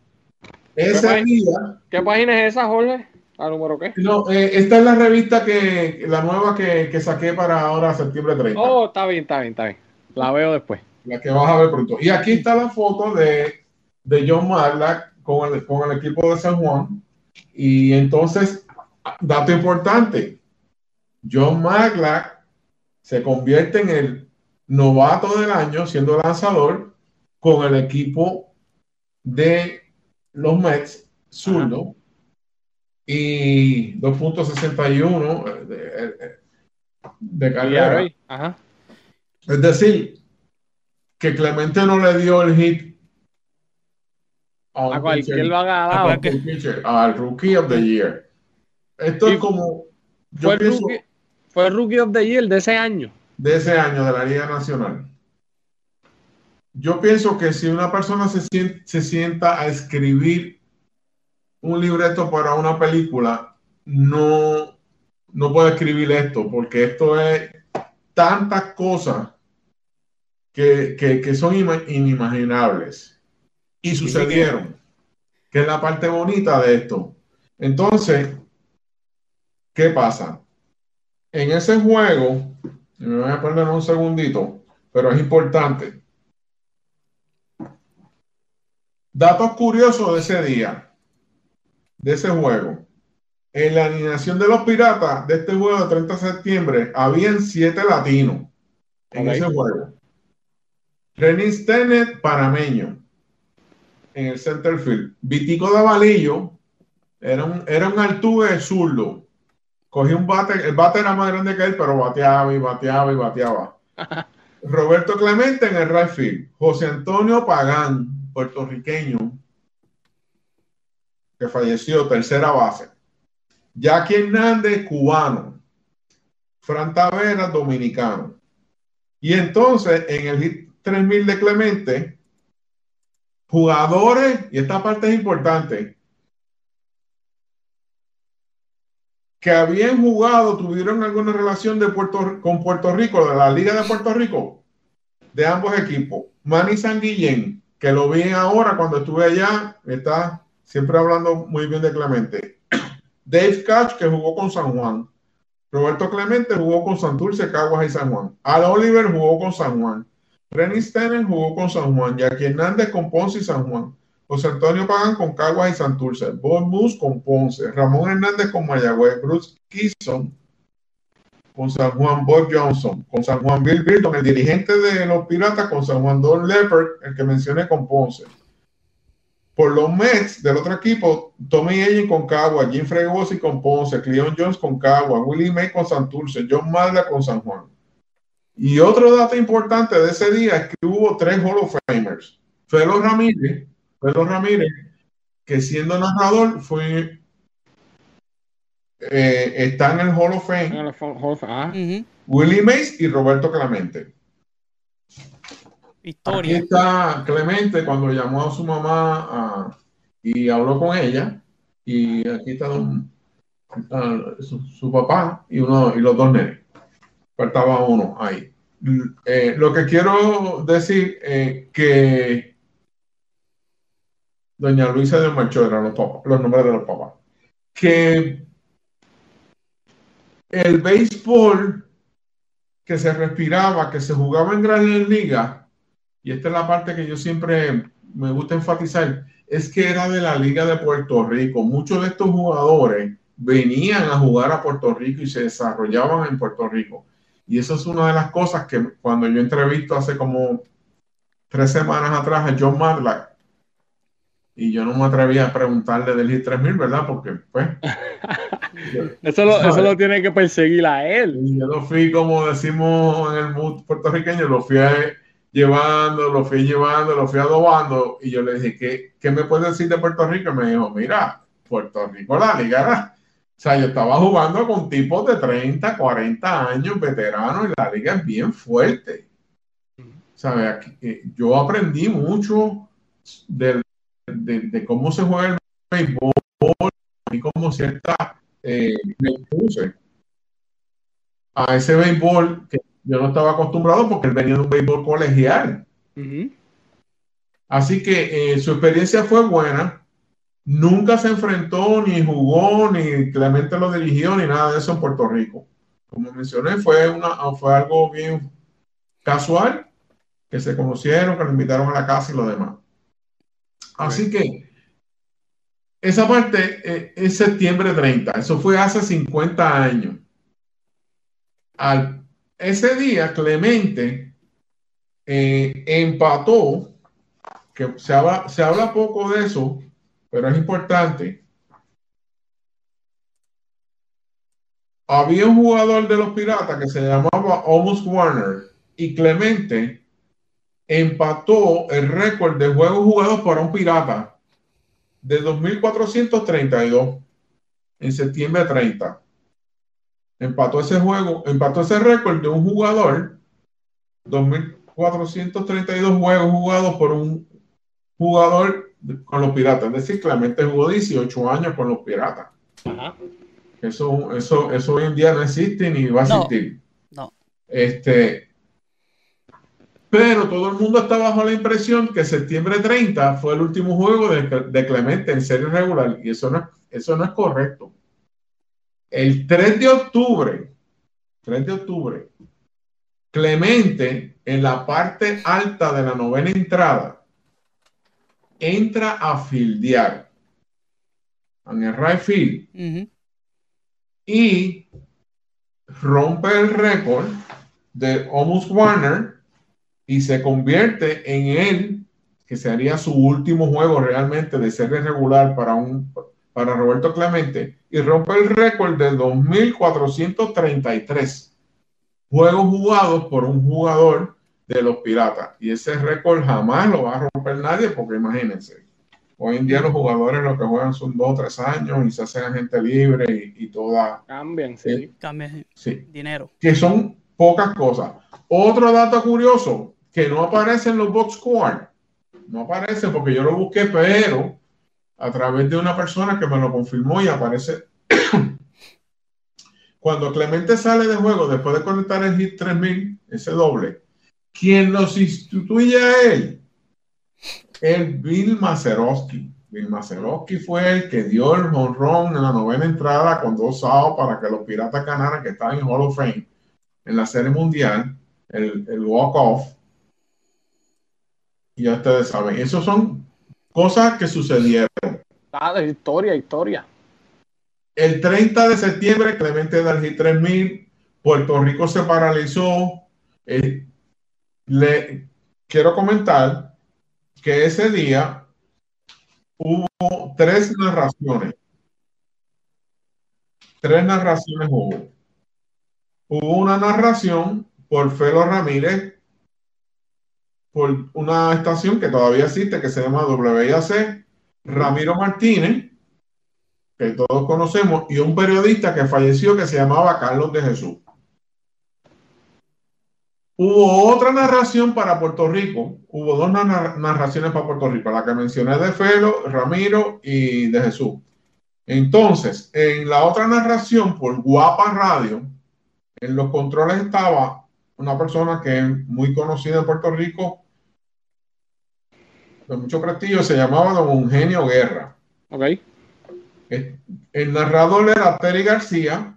Día, ¿Qué página es esa, Jorge? ¿La número qué? no, eh, esta es la revista que, la nueva que, que saqué para ahora, septiembre 30. Oh, está bien, está bien, está bien. La veo después. la que vas a ver pronto. Y aquí está la foto de, de John Marlack con el, con el equipo de San Juan. Y entonces, dato importante, John Marlack se convierte en el novato del año siendo lanzador con el equipo de los Mets, zurdo, y 2.61 de, de, de carrera. Ajá. Es decir, que Clemente no le dio el hit a, cualquier pitcher, A cualquier- pitcher, al Rookie of the Year. Esto Y es como yo Fue el, pienso rookie, fue el Rookie of the Year de ese año. de ese año de la Liga Nacional. Yo pienso que si una persona se sienta, se sienta a escribir un libreto para una película, no, no puede escribir esto, porque esto es tantas cosas que, que- que son ima- inimaginables y sucedieron, que es la parte bonita de esto. Entonces, ¿qué pasa? En ese juego, me voy a poner un segundito, pero es importante. Datos curiosos de ese día, de ese juego. En la alineación de los piratas de este juego de 30 de septiembre, habían siete latinos en ese juego. René Stennett, panameño, en el center field. Vitico de Valillo, era un, era un altuve zurdo. Cogí un bate, el bate era más grande que él, pero bateaba y bateaba y bateaba. Roberto Clemente en el right field. José Antonio Pagán, puertorriqueño, que falleció, tercera base. Jackie Hernández, cubano. Fran Taveras, dominicano. Y entonces, en el hit 3000 de Clemente, jugadores, y esta parte es importante, que habían jugado, tuvieron alguna relación de Puerto, con Puerto Rico, de la Liga de Puerto Rico, de ambos equipos. Manny Sanguillén, que lo vi ahora cuando estuve allá, está siempre hablando muy bien de Clemente. Dave Catch, que jugó con San Juan. Roberto Clemente jugó con Santurce, Caguas y San Juan. Al Oliver jugó con San Juan. Renny Stenen jugó con San Juan. Jackie Hernández con Ponce y San Juan. José Antonio Pagan con Caguas y Santurce. Bob Moose con Ponce. Ramón Hernández con Mayagüez. Bruce Kisson con San Juan. Bob Johnson con San Juan. Bill Bilton, el dirigente de los Piratas con San Juan. Don Leopard, el que mencioné con Ponce. por los Mets del otro equipo, Tommy Allen con Cagua, Jim Fregosi con Ponce, Cleon Jones con Cagua, Willie May con Santurce, John Madla con San Juan. Y otro dato importante de ese día es que hubo tres Hall of Famers. Felo Ramírez, Felo Ramírez, que siendo narrador fue eh, está en el Hall of Fame. Hall of- ah. Willie Mays y Roberto Clemente. Aquí Historia. está Clemente cuando llamó a su mamá y habló con ella. Y aquí está don- su, su papá y, uno, y los dos nenes. Faltaba uno ahí. Eh, lo que quiero decir es que doña Luisa de Marchó eran los, papás- los nombres de los papás. Que el béisbol que se respiraba, que se jugaba en Grandes Ligas, y esta es la parte que yo siempre me gusta enfatizar, es que era de la Liga de Puerto Rico. Muchos de estos jugadores venían a jugar a Puerto Rico y se desarrollaban en Puerto Rico. Y eso es una de las cosas que cuando yo entrevisto hace como tres semanas atrás a John Madlack, y yo no me atrevía a preguntarle del Hit 3000, ¿verdad? Porque, pues, Eso lo, eso lo tiene que perseguir a él. Y yo lo fui, como decimos en el mood puertorriqueño, lo fui a- llevando, lo fui llevando, lo fui adobando. Y yo le dije, ¿qué, qué me puedes decir de Puerto Rico? Y me dijo, mira, Puerto Rico, la liga era- O sea, yo estaba jugando con tipos de 30, 40 años, veteranos, y la liga es bien fuerte. ¿Sabe? Eh, yo aprendí mucho del- de, de cómo se juega el béisbol y cómo cierta eh, me puse a ese béisbol que yo no estaba acostumbrado porque él venía de un béisbol colegial. Ujú. Así que eh, su experiencia fue buena. Nunca se enfrentó, ni jugó, ni Clemente lo dirigió, ni nada de eso en Puerto Rico. Como mencioné, fue, una, fue algo bien casual, que se conocieron, que lo invitaron a la casa y lo demás. Así que esa parte eh, es septiembre 30, eso fue hace 50 años. Al, ese día Clemente eh, empató, que se habla, poco de eso, pero es importante. Había un jugador de los Piratas que se llamaba Almost Warner y Clemente empató el récord de juegos jugados para un Pirata de 2.432 en septiembre 30. Empató ese juego, empató ese récord de un jugador, 2.432 juegos jugados por un jugador con los Piratas. Es decir, Clemente jugó 18 años con los Piratas. Ajá. Eso, eso, eso hoy en día no existe ni va a No. existir. No. Este, pero todo el mundo está bajo la impresión que septiembre 30 fue el último juego de, de Clemente en serie regular y eso no, es- eso no es correcto. El 3 de octubre, 3 de octubre, Clemente en la parte alta de la novena entrada entra a fildear en el right field y rompe el récord de Almost Warner y se convierte en él, que sería su último juego realmente de serie regular para, un, para Roberto Clemente, y rompe el récord de 2.433 juegos jugados por un jugador de los Piratas. Y ese récord jamás lo va a romper nadie, porque imagínense, hoy en día los jugadores lo que juegan son dos o tres años y se hacen agente libre y, y toda... Cambian, sí. Cambia Sí, dinero. que son pocas cosas. Otro dato curioso que no aparece en los box score, no aparece porque yo lo busqué, pero a través de una persona que me lo confirmó y aparece. Cuando Clemente sale de juego después de conectar el hit 3000, ese doble, quien lo sustituye a él, es Bill Mazeroski. Bill Mazeroski fue el que dio el honrón en la novena entrada con dos outs para que los Piratas ganaran, que estaban en Hall of Fame en la Serie Mundial, el, el walk-off. Ya ustedes saben, eso son cosas que sucedieron. Ah, de historia, historia. El 30 de septiembre, Clemente da el hit 3000, Puerto Rico se paralizó. Eh, le quiero comentar que ese día hubo tres narraciones. Tres narraciones hubo. Hubo una narración por Felo Ramírez por una estación que todavía existe que se llama WIAC, Ramiro Martínez, que todos conocemos, y un periodista que falleció que se llamaba Carlos de Jesús. Hubo otra narración para Puerto Rico, hubo dos narraciones para Puerto Rico, la que mencioné de Felo, Ramiro y de Jesús. Entonces, en la otra narración por Guapa Radio, en los controles estaba una persona que es muy conocida en Puerto Rico, de mucho prestigio, se llamaba Don Eugenio Guerra. Ok. El narrador era Terry García,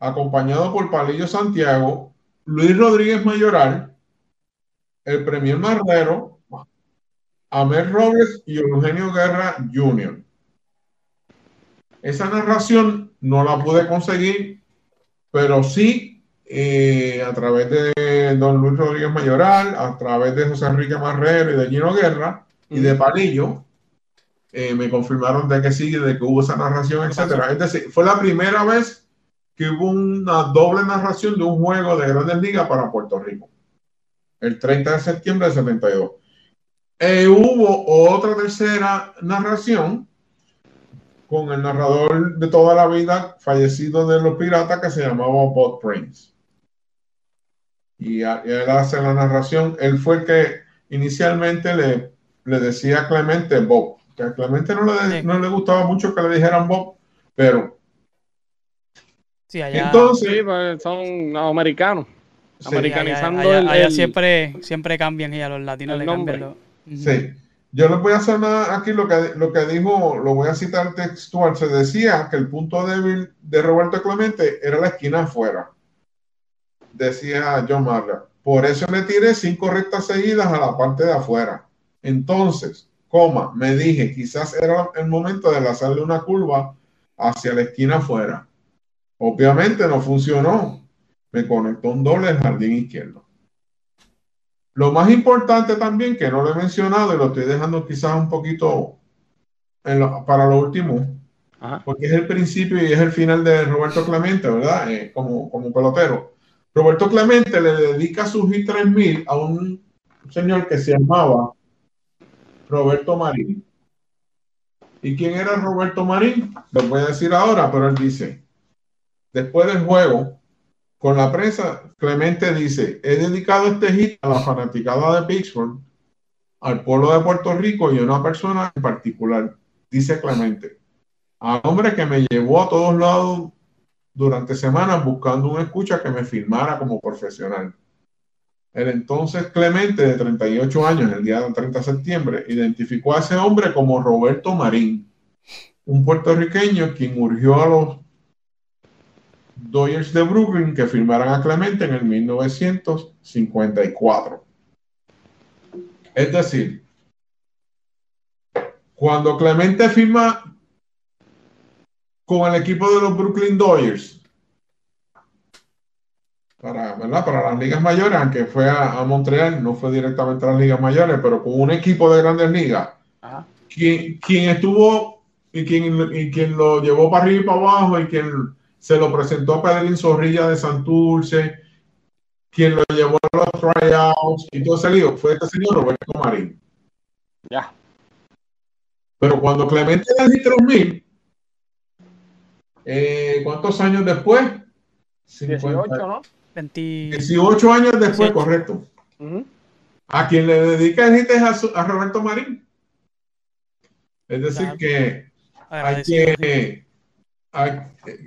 acompañado por Palillo Santiago, Luis Rodríguez Mayoral, el Premier Marrero, Amel Robles y Eugenio Guerra Jr. Esa narración no la pude conseguir, pero sí eh, a través de don Luis Rodríguez Mayoral, a través de José Enrique Marrero y de Gino Guerra y de Palillo, eh, me confirmaron de que sí, de que hubo esa narración, etcétera. Es decir, fue la primera vez que hubo una doble narración de un juego de Grandes Ligas para Puerto Rico. El 30 de septiembre de 72. Eh, hubo otra tercera narración con el narrador de toda la vida fallecido de los piratas que se llamaba Bob Prince. Y, él hace la narración. Él fue el que inicialmente le, le decía a Clemente Bob que a Clemente no le, no le gustaba mucho que le dijeran Bob, pero... Sí, allá, Entonces, pues, son americanos. sí, americanizando allá, el, allá el- siempre, siempre cambian y a los latinos le cambian los... Sí. Yo les voy a hacer nada aquí lo que, lo que dijo, lo voy a citar textual. Se decía que el punto débil de Roberto Clemente era la esquina afuera. Decía John Marra. Por eso le tiré cinco rectas seguidas a la parte de afuera. Entonces, coma, me dije, quizás era el momento de lanzarle una curva hacia la esquina afuera. Obviamente no funcionó. Me conectó un doble al jardín izquierdo. Lo más importante también, que no lo he mencionado y lo estoy dejando quizás un poquito lo- para lo último, Ajá. porque es el principio y es el final de Roberto Clemente, ¿verdad? Eh, como, como pelotero. Roberto Clemente le dedica su hit 3000 a un señor que se llamaba Roberto Marín. ¿Y quién era Roberto Marín? Lo voy a decir ahora, pero él dice, después del juego, con la prensa, Clemente dice, he dedicado este hit a la fanaticada de Pittsburgh, al pueblo de Puerto Rico y a una persona en particular, dice Clemente, al hombre que me llevó a todos lados durante semanas buscando un escucha que me firmara como profesional. El entonces Clemente, de 38 años, el día del 30 de septiembre, identificó a ese hombre como Roberto Marín, un puertorriqueño quien urgió a los Dodgers de Brooklyn que firmaran a Clemente en el 1954. Es decir, cuando Clemente firma con el equipo de los Brooklyn Dodgers para, ¿verdad? para las ligas mayores, aunque fue a, a Montreal, no fue directamente a las ligas mayores, pero con un equipo de grandes ligas, Ajá. quien, quien estuvo y quien, y quien lo llevó para arriba y para abajo y quien se lo presentó a Pedrín Zorrilla de Santurce, quien lo llevó a los tryouts y todo ese lío fue este señor Roberto Marín. Ya. Pero cuando Clemente le di 3000, eh, ¿cuántos años después? 18, ¿no? 20... 18 años después, 18. correcto. Ujú. A quien le dedica el hit es a, su- a Roberto Marín. Es decir, Claro. que hay que, hay-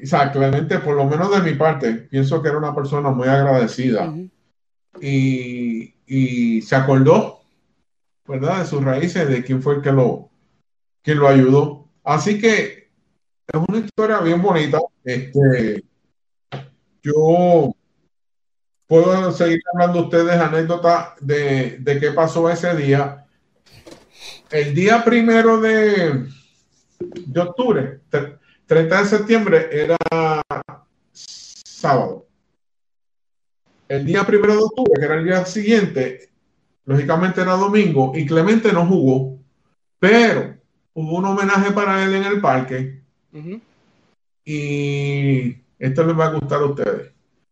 o sea, Clemente, por lo menos de mi parte, pienso que era una persona muy agradecida Ujú. y, y se acordó, ¿verdad? De sus raíces, de quién fue el que lo, quien lo ayudó. Así que es una historia bien bonita. Este, yo puedo seguir hablando a ustedes anécdotas de, de qué pasó ese día. El día primero de, de octubre, tre- 30 de septiembre, era sábado. El día primero de octubre, que era el día siguiente, lógicamente era domingo, y Clemente no jugó, pero hubo un homenaje para él en el parque Y esto les va a gustar a ustedes.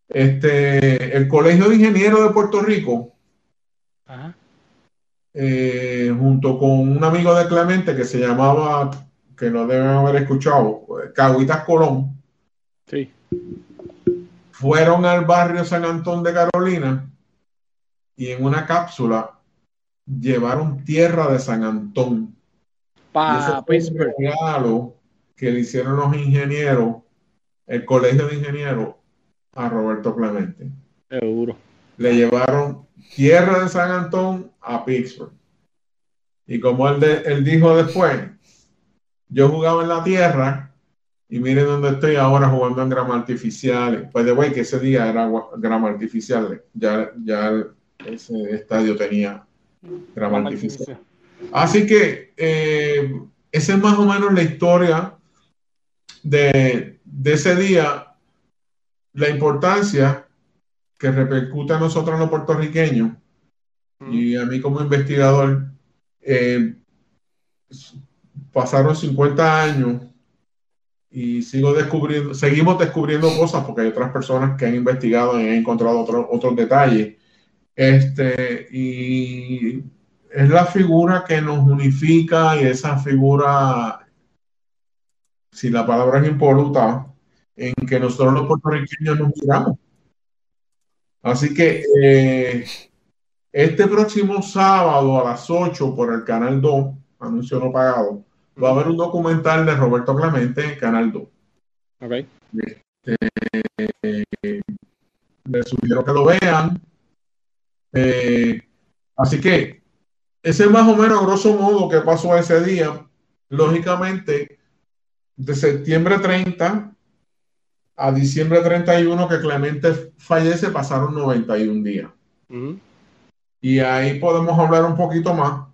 Este, el Colegio de Ingenieros de Puerto Rico, Ajá. eh, junto con un amigo de Clemente que se llamaba, que no deben haber escuchado, Caguitas Colón, Sí. fueron al barrio San Antón de Carolina y en una cápsula llevaron tierra de San Antón. Y Para ese fue un Pittsburgh. regalo que le hicieron los ingenieros, el colegio de ingenieros, a Roberto Clemente. Seguro. Le llevaron tierra de San Antón a Pittsburgh. Y como él, de- él dijo después, yo jugaba en la tierra y miren dónde estoy ahora jugando en grama artificial. Pues de güey que ese día era grama artificial. Ya, ya ese estadio tenía grama artificial. Así que eh, esa es más o menos la historia de, de ese día, la importancia que repercute a nosotros los puertorriqueños y a mí como investigador. eh, pasaron 50 años y sigo descubriendo, seguimos descubriendo cosas porque hay otras personas que han investigado y han encontrado otros otros detalles. Este, y es la figura que nos unifica y esa figura, si la palabra es impoluta, en que nosotros los puertorriqueños nos miramos. Así que eh, este próximo sábado a las 8 por el Canal 2, anuncio no pagado, va a haber un documental de Roberto Clemente en Canal 2. Ok. Les sugiero que lo vean. Eh, así que ese es más o menos, grosso modo, que pasó ese día. Lógicamente, de septiembre 30 a diciembre 31 que Clemente fallece, pasaron 91 días. Ujú. Y ahí podemos hablar un poquito más.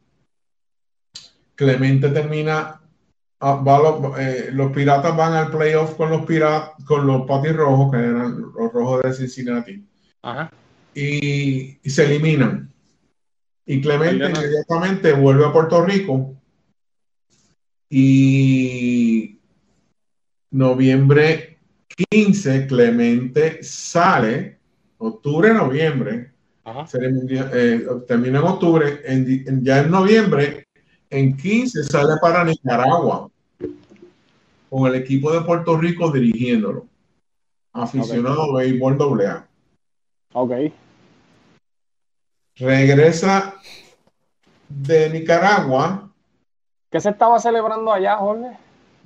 Clemente termina, ah, va a los, eh, los piratas van al playoff con los piratas, con los patis rojos, que eran los rojos de Cincinnati, Ajá. y, y se eliminan. Y Clemente inmediatamente vuelve a Puerto Rico y noviembre 15, Clemente sale, octubre, noviembre, eh, termina en octubre, en di- en- ya en noviembre, en 15 sale para Nicaragua, con el equipo de Puerto Rico dirigiéndolo, aficionado a béisbol doble A. Ok. Regresa de Nicaragua ¿Qué se estaba celebrando allá, Jorge?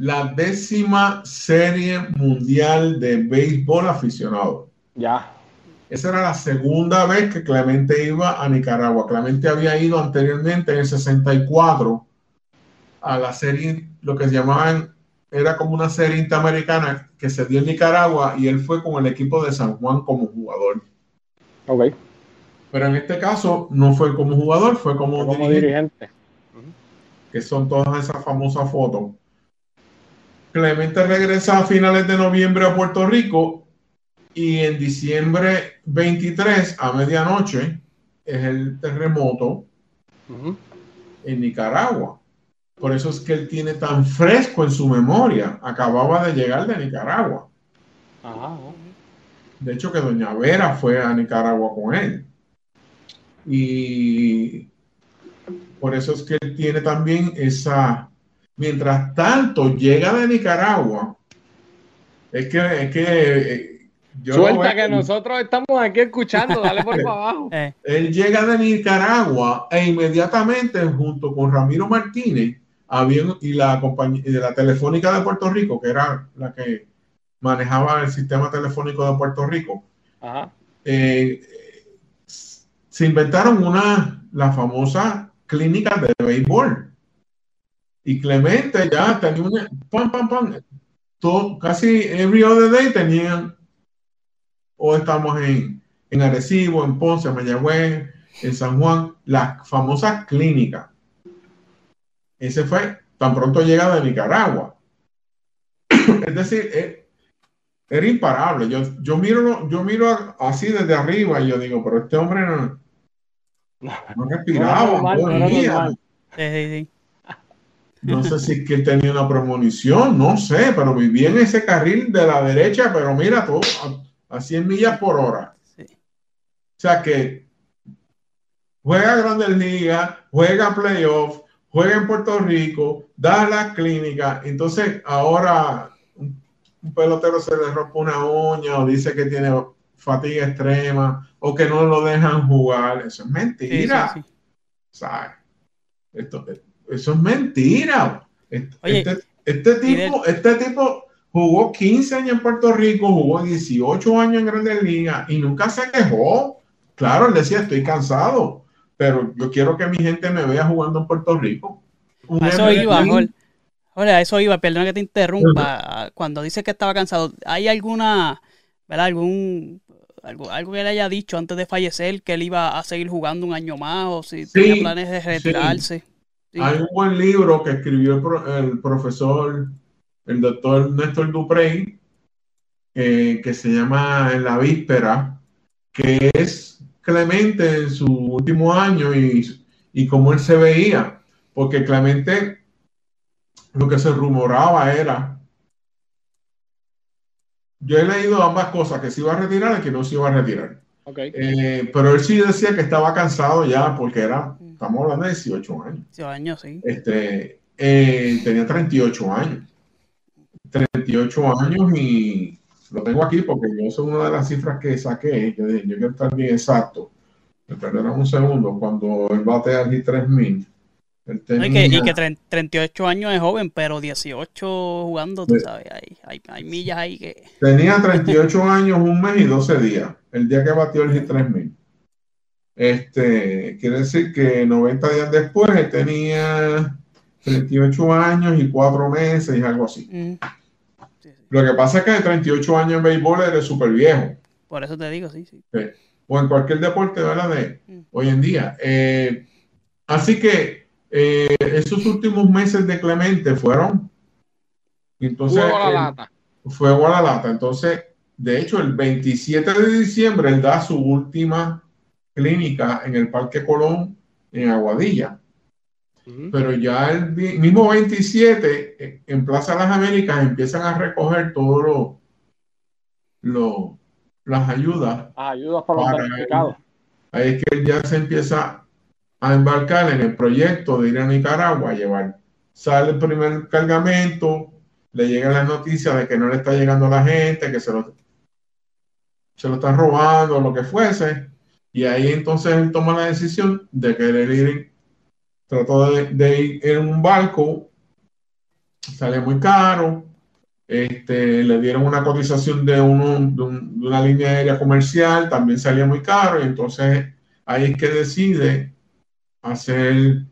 La décima serie mundial de béisbol aficionado. Ya. Esa era la segunda vez que Clemente iba a Nicaragua. Clemente había ido anteriormente en el 64 a la serie, lo que se llamaban, era como una serie interamericana que se dio en Nicaragua y él fue con el equipo de San Juan como jugador. Ok. Pero en este caso no fue como jugador, fue como, Como dirigente, dirigente. que son todas esas famosas fotos. Clemente regresa a finales de noviembre a Puerto Rico y en diciembre 23 a medianoche es el terremoto en Nicaragua. Por eso es que él tiene tan fresco en su memoria. Acababa de llegar de Nicaragua. Ajá. De hecho, que Doña Vera fue a Nicaragua con él. Y por eso es que él tiene también esa... Mientras tanto, llega de Nicaragua. Es que, es que eh, yo lo Suelta que nosotros estamos aquí escuchando, dale por para abajo. Eh, Él llega de Nicaragua e inmediatamente junto con Ramiro Martínez había, y la compañía y de la Telefónica de Puerto Rico, que era la que manejaba el sistema telefónico de Puerto Rico, Ajá. eh, se inventaron una, la famosa clínica de béisbol. Y Clemente ya tenía una, pam, pam, pam, todo, casi every other day tenían, o estamos en, en Arecibo, en Ponce, en Mayagüez, en San Juan, la famosa clínica. Ese fue, tan pronto llega de Nicaragua. es decir, eh, era imparable. Yo, yo miro, yo miro así desde arriba y yo digo, pero este hombre no, no respiraba, No normal, no no era dormía. normal. sí, sí, sí. No sé si es que él tenía una premonición, no sé, pero vivía en ese carril de la derecha, pero mira, todo a, a 100 millas por hora. Sí. O sea que juega Grandes Ligas, juega playoff, juega en Puerto Rico, da la clínica. Entonces, ahora un, un pelotero se le rompe una uña o dice que tiene fatiga extrema o que no lo dejan jugar. Eso es Sí, mentira. sí, sí. ¿sabes? Esto, eso es mentira. Este, Oye, este- este tipo, este tipo jugó 15 años en Puerto Rico, jugó 18 años en Grandes Ligas y nunca se quejó. Claro, él decía, estoy cansado, pero yo quiero que mi gente me vea jugando en Puerto Rico. Un A eso iba, Jorge. Jorge, a eso iba, perdona que te interrumpa. Cuando dice que estaba cansado, ¿hay alguna, ¿verdad? Algún, algo, algo que le haya dicho antes de fallecer que él iba a seguir jugando un año más o si Sí, tenía planes de retirarse? Sí. Hay un buen libro que escribió el, pro- el profesor, el doctor Néstor Duprey, eh, que se llama En la víspera, que es Clemente en su último año y, y cómo él se veía. Porque Clemente, lo que se rumoraba era, yo he leído ambas cosas, que se iba a retirar y que no se iba a retirar. Ok. Eh, pero él sí decía que estaba cansado ya porque era, estamos hablando de 18 años. 18 años, sí. Este, eh, tenía 38 años. 38 años y lo tengo aquí porque yo soy una de las cifras que saqué. Yo dije, yo quiero estar bien exacto. Me perderán un segundo. Cuando él batea aquí 3000, él No, y, que, y tenía- que tre- 38 años es joven, pero 18 jugando, tú sabes, hay, hay, hay millas ahí que... Tenía 38 años, un mes y 12 días, el día que batió el Hit 3000. Este, quiere decir que 90 días después él tenía 38 años y 4 meses y algo así. mm, sí, sí. Lo que pasa es que de 38 años en béisbol eres súper viejo, Por eso te digo, sí, sí. o en cualquier deporte, ¿verdad? De Mm. hoy en día. Eh, así que eh, esos últimos meses de Clemente fueron. Entonces, Huevo a la él- lata. fuego a la lata. Entonces, de hecho, el 27 de diciembre él da su última clínica en el Parque Colón en Aguadilla. Pero ya el mismo 27 eh, en Plaza Las Américas empiezan a recoger todos los las ayudas. Las ayudas para los damnificados. Ahí es que él ya se empieza a embarcar en el proyecto de ir a Nicaragua a llevar. Sale el primer cargamento, le llegan las noticias de que no le está llegando a la gente, que se lo, se lo están robando, lo que fuese. Y ahí entonces él toma la decisión de querer ir, trató de, de ir en un barco, sale muy caro, este, le dieron una cotización de, uno, de, un- de una línea aérea comercial, también salía muy caro, y entonces ahí es que decide hacer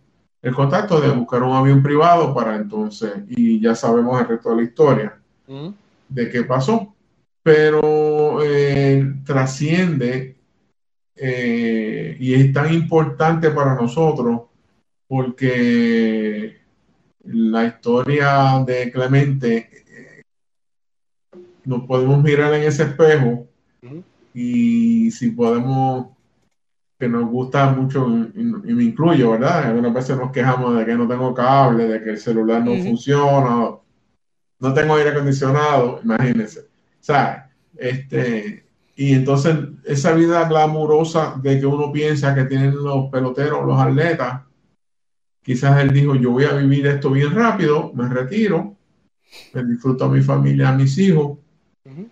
el contacto de buscar un avión privado para entonces, y ya sabemos el resto de la historia Ujú. de qué pasó, pero eh, trasciende eh, y es tan importante para nosotros porque la historia de Clemente eh, nos podemos mirar en ese espejo y si podemos que nos gusta mucho y, y me incluyo, ¿verdad? Algunas veces nos quejamos de que no tengo cable, de que el celular no funciona, no tengo aire acondicionado, imagínense. O sea, este, y entonces esa vida glamurosa de que uno piensa que tienen los peloteros, los atletas, quizás él dijo, yo voy a vivir esto bien rápido, me retiro, me disfruto a mi familia, a mis hijos, Ujú.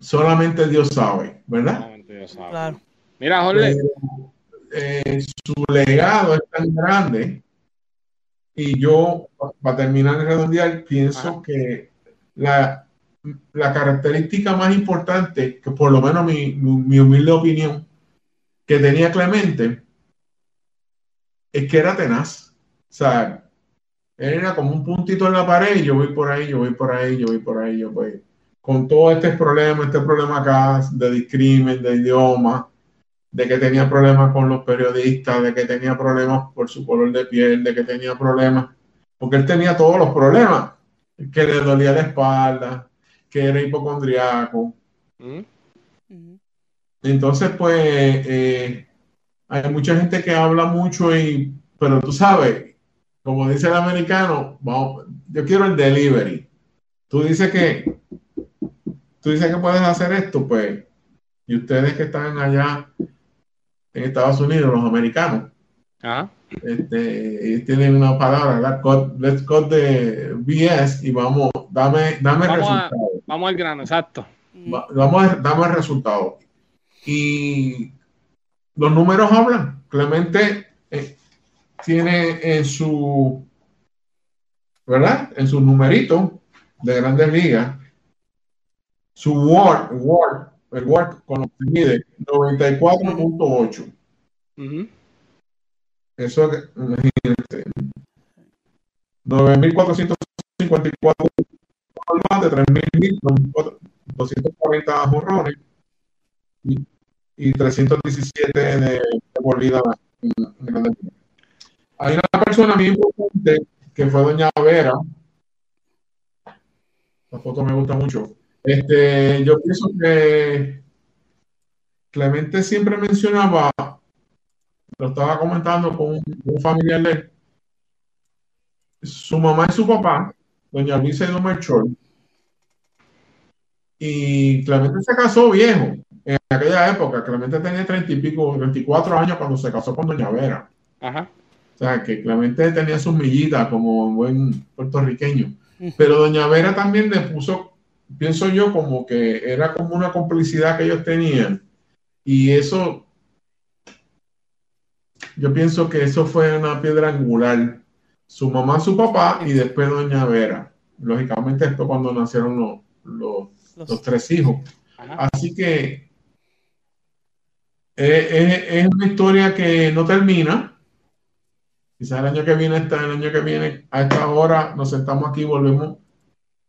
solamente Dios sabe, ¿verdad? Solamente Dios sabe. Claro. Mira, Jorge, Pero, eh, su legado es tan grande y yo, pa- para terminar de redondear, pienso Ajá. que la, la característica más importante, que por lo menos mi, mi- mi humilde opinión, que tenía Clemente, es que era tenaz. O sea, era como un puntito en la pared y yo voy por ahí, yo voy por ahí, yo voy por ahí, yo voy. Con todo este problema, este problema acá de discrimen, de idioma, de que tenía problemas con los periodistas, de que tenía problemas por su color de piel, de que tenía problemas, porque él tenía todos los problemas, que le dolía la espalda, que era hipocondriaco. Ujú. Ujú. Entonces, pues, eh, hay mucha gente que habla mucho, y, pero tú sabes, como dice el americano, vamos, yo quiero el delivery. Tú dices que, tú dices que puedes hacer esto, pues, y ustedes que están allá en Estados Unidos, los americanos, Ajá. Este, tienen una palabra, ¿verdad? Cut- let's cut the BS y vamos, dame, dame el Vamos, a- resultado. vamos al grano, exacto. Va- Vamos a dame el resultado. Y los números hablan. Clemente eh, tiene en su, ¿verdad? En su numerito de grandes ligas, su WAR, WAR, el WAR con lo que mide, 94.8. Ujú. Eso, que- imagínense. 9.454 más de 3.240 jorrones y, y 317 de, de por vida en, en. Hay una persona muy importante que fue Doña Vera. La foto me gusta mucho. Este, yo pienso que Clemente siempre mencionaba, lo estaba comentando con un, un familiar de él, su mamá y su papá, doña Luisa y don Melchor, y Clemente se casó viejo en aquella época. Clemente tenía treinta y pico, 24 años cuando se casó con doña Vera. Ajá. O sea, que Clemente tenía sus millitas como buen puertorriqueño. Pero doña Vera también le puso, pienso yo, como que era como una complicidad que ellos tenían. Y eso, yo pienso que eso fue una piedra angular. Su mamá, su papá y después doña Vera. Lógicamente, después cuando nacieron los, los, Los- los tres hijos. Así que es, es- es una historia que no termina. Quizás el año que viene, está el año que viene, a esta hora nos sentamos aquí y volvemos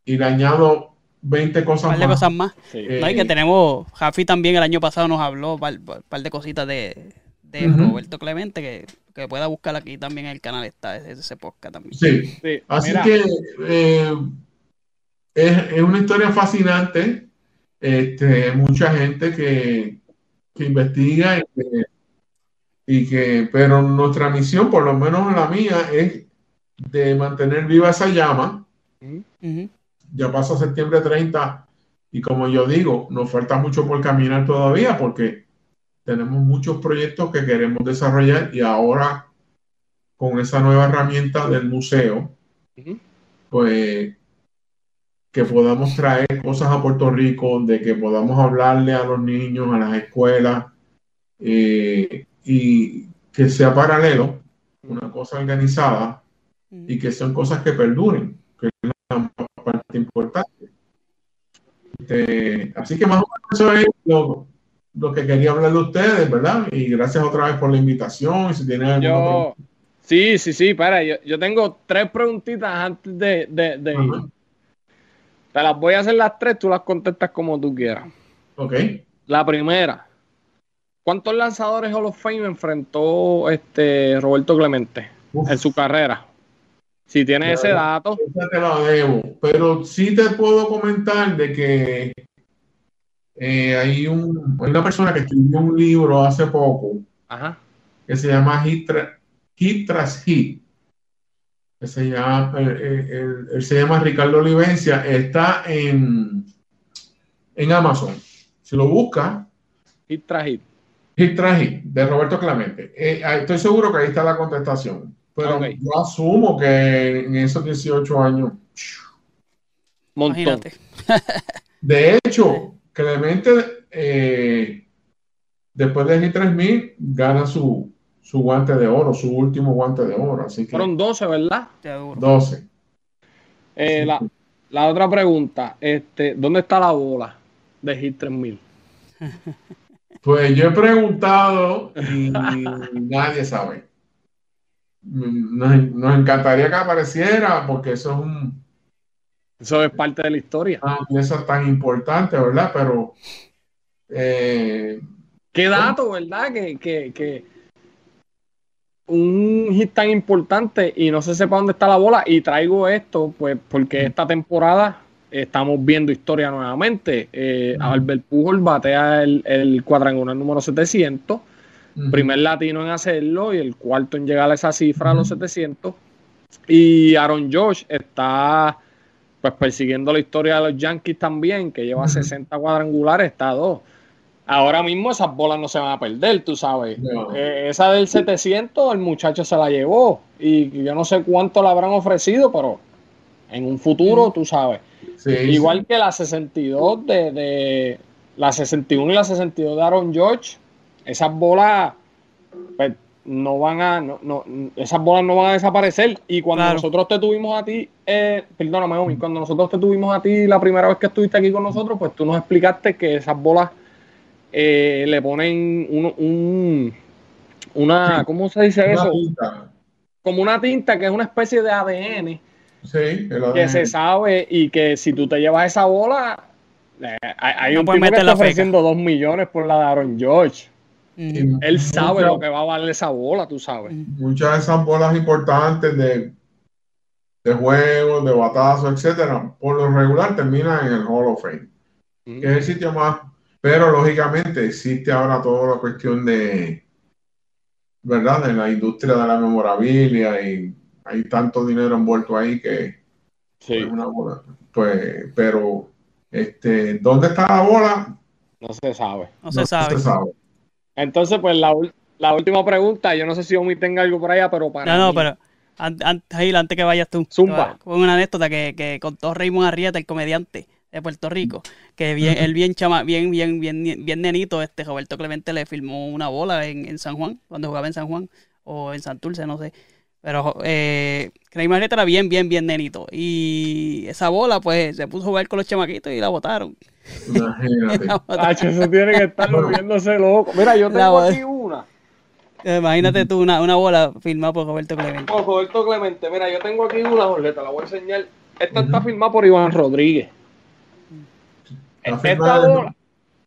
y le añado 20 un cosas par de más. cosas más. Sí. Eh, No, y que tenemos, Jafi también el año pasado nos habló un par, par- par de cositas de, de. Roberto Clemente, que, que pueda buscar aquí también en el canal está ese, ese podcast también. Sí, Sí, así mira, que eh, es, es una historia fascinante. Este, mucha gente que, que investiga y que, y que, pero nuestra misión, por lo menos la mía, es de mantener viva esa llama. Ya pasa septiembre 30 y como yo digo, nos falta mucho por caminar todavía porque tenemos muchos proyectos que queremos desarrollar y ahora con esa nueva herramienta del museo, pues que podamos traer cosas a Puerto Rico, de que podamos hablarle a los niños, a las escuelas eh, y que sea paralelo, una cosa organizada y que sean cosas que perduren, que es la parte importante. Este, así que más o menos eso es lo, lo que quería hablar de ustedes, ¿verdad? Y gracias otra vez por la invitación. Si tienen yo. Sí, sí, sí, para, yo, yo tengo tres preguntitas antes de, de, de Te las voy a hacer las tres, tú las contestas como tú quieras. Ok. La primera, ¿cuántos lanzadores Hall of Fame enfrentó este Roberto Clemente Uf. en su carrera? Si tienes ese dato, Esa te la debo, pero sí te puedo comentar de que eh, hay, un, hay una persona que escribió un libro hace poco ajá, que se llama Hit, Tra- Hit tras Hit. Que se llama, eh, eh, él, él se llama Ricardo Olivencia, está en, en Amazon. Si lo busca, hit tras hit. Hit tras Hit, de Roberto Clemente. Eh, ah, estoy seguro que ahí está la contestación. Pero yo asumo que en esos 18 años Montón. Imagínate. De hecho, Clemente, eh, después de Hit 3000, gana su, su guante de oro, su último guante de oro. Así que Fueron 12, ¿verdad? Seguro. 12. Eh, la, la otra pregunta, este, ¿dónde está la bola de Hit 3000? Pues yo he preguntado y nadie sabe. Nos, nos encantaría que apareciera porque eso es un- Eso es parte de la historia. una pieza tan importante, ¿verdad? Pero eh, Qué dato, ¿verdad? Que, que, que un hit tan importante y no se sepa dónde está la bola. Y traigo esto, pues, porque esta temporada estamos viendo historia nuevamente. Eh, Albert Pujol batea el, el cuadrangular número 700, primer latino en hacerlo y el cuarto en llegar a esa cifra, a los 700. Y Aaron Josh está pues persiguiendo la historia de los Yankees también, que lleva 60 cuadrangulares, está a dos. Ahora mismo esas bolas no se van a perder, tú sabes. No. Eh, esa del 700, el muchacho se la llevó. Y yo no sé cuánto le habrán ofrecido, pero en un futuro, tú sabes. Sí, Igual sí. que la 62 de, de la 61 y la 62 de Aaron George, esas bolas pues, no van a no, no, esas bolas no van a desaparecer y cuando Claro. nosotros te tuvimos a ti eh, perdóname Omi, cuando nosotros te tuvimos a ti la primera vez que estuviste aquí con nosotros pues tú nos explicaste que esas bolas eh, le ponen un, un- una ¿cómo se dice Una eso? como una tinta que es una especie de ADN Sí, el que se sabe y que si tú te llevas esa bola, eh, hay, hay No un puedes tipo que meter está ofreciendo dos millones por la de Aaron George. Y Él sabe lo que va a valer esa bola, tú sabes. Muchas de esas bolas importantes de, de juegos, de batazos, etcétera, por lo regular terminan en el Hall of Fame, que es el sitio más. Pero lógicamente existe ahora toda la cuestión de, ¿verdad? De la industria de la memorabilia y hay tanto dinero envuelto ahí que Sí, es una bola. Pues, pero, este, ¿dónde está la bola? no se sabe. No se sabe. se sabe. Entonces, pues la, la última pregunta, yo no sé si Omi tenga algo por allá, pero para No, no, mí- pero an- an- Gil, antes que vayas tú, Zumba. con una anécdota que, que contó Raymond Arrieta, el comediante de Puerto Rico, que bien, él bien chama, bien, bien, bien, bien nenito, este Roberto Clemente le filmó una bola en, en San Juan, cuando jugaba en San Juan, o en Santurce, no sé. Pero eh, Raymond Arrieta era bien, bien, bien nenito. Y esa bola, pues, se puso a jugar con los chamaquitos y la botaron. Imagínate. La botaron. Tacho, eso tiene que estar volviéndose loco. Mira, yo tengo aquí una. Imagínate tú una, una bola filmada por Roberto Clemente. Con Roberto Clemente, mira, yo tengo aquí una, Jorge, te la voy a enseñar. Esta está firmada por Iván Rodríguez. Esta firmada- bola,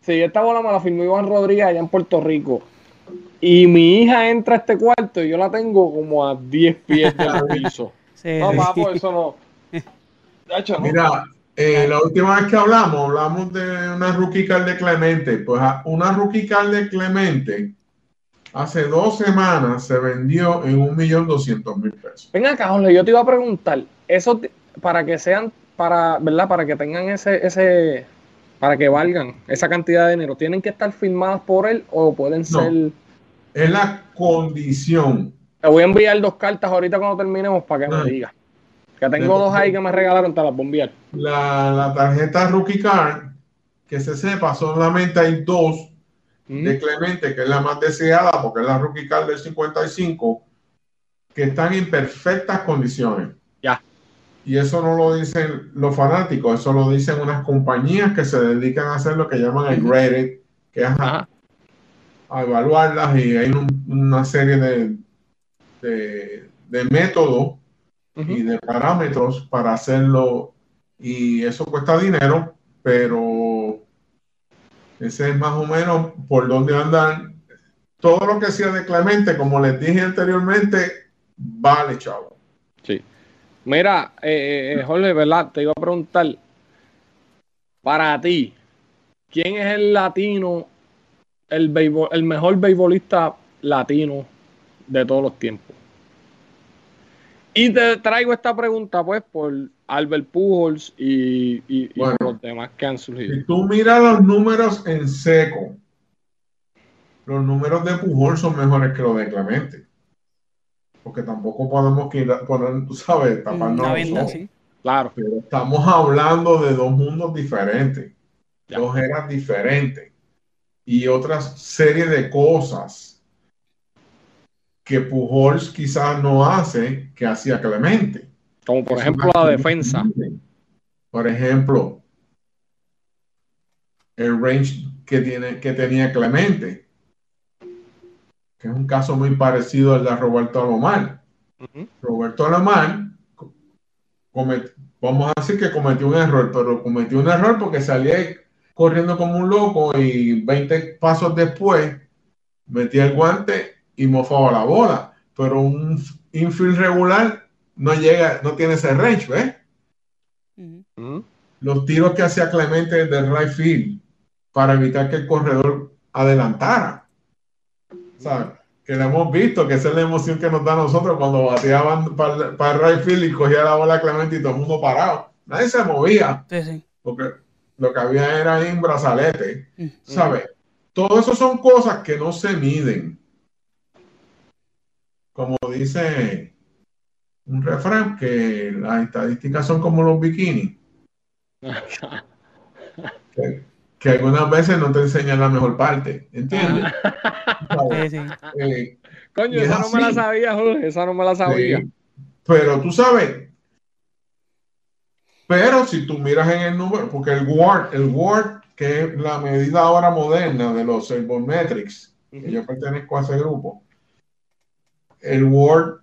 sí, esta bola me la firmó Iván Rodríguez allá en Puerto Rico. Y mi hija entra a este cuarto y yo la tengo como a 10 pies del piso. Sí, No, sí. papo, eso no. Mira, eh, la última vez que hablamos, hablamos de una rookie card de Clemente. Pues a- una rookie card de Clemente hace dos semanas se vendió en un millón doscientos mil pesos. Ven acá, Jorge, yo te iba a preguntar, eso para que sean, para, ¿verdad? Para que tengan ese, ese, para que valgan esa cantidad de dinero, ¿tienen que estar firmadas por él o pueden ser? Es la condición. Te voy a enviar dos cartas ahorita cuando terminemos para que Ah. me digas. Que tengo dos ahí que me regalaron, te las voy a enviar. La, la tarjeta rookie card, que se sepa, solamente hay dos Mm. de Clemente, que es la más deseada, porque es la rookie card del 55, que están en perfectas condiciones. Ya. Y eso no lo dicen los fanáticos, eso lo dicen unas compañías que se dedican a hacer lo que llaman el graded, que es Ajá. A evaluarlas y hay un- una serie de, de, de métodos y de parámetros para hacerlo y eso cuesta dinero, pero ese es más o menos por donde andan. Todo lo que sea de Clemente, como les dije anteriormente, vale, chavo. Sí. Mira, eh, eh, Jorge, ¿verdad? Te iba a preguntar, para ti, ¿quién es el latino, el, beisbol- el mejor beisbolista latino de todos los tiempos? Y te traigo esta pregunta, pues, por Albert Pujols y, y- y Bueno. por los demás que han surgido. Si tú miras los números en seco, los números de Pujol son mejores que los de Clemente. Porque tampoco podemos quitar- poner, tú sabes, taparnos Una los venda, ojos. sí. Claro, Pero estamos hablando de dos mundos diferentes, Ya. dos eras diferentes y otras serie de cosas que Pujols quizás no hace que hacía Clemente. como por Es ejemplo la defensa. Por ejemplo, el range que, tiene, que tenía Clemente, que es un caso muy parecido al de Roberto Alomar. Roberto Alomar, comet- vamos a decir que cometió un error, pero cometió un error porque salía corriendo como un loco y 20 pasos después metía el guante y mofaba la bola. Pero un infield regular no llega, no tiene ese range, ¿ves? Ujú. Los tiros que hacía Clemente del right field para evitar que el corredor adelantara. ¿Sabes? que lo hemos visto, que esa es la emoción que nos da a nosotros cuando bateaban para, para el right field y cogía la bola Clemente y todo el mundo parado. Nadie se movía, Sí, sí. porque lo que había era un brazalete, Mm. ¿sabes? Todo eso son cosas que no se miden. Como dice un refrán, que las estadísticas son como los bikinis, que, que algunas veces no te enseñan la mejor parte, ¿entiendes? ¿Sabes? Sí, sí. Eh, Coño, esa no me la sabía, Jorge, esa no me la sabía. Sí, Pero tú sabes, pero si tú miras en el número, porque el Word, el Word, que es la medida ahora moderna de los Servometrics, que yo pertenezco a ese grupo, el Word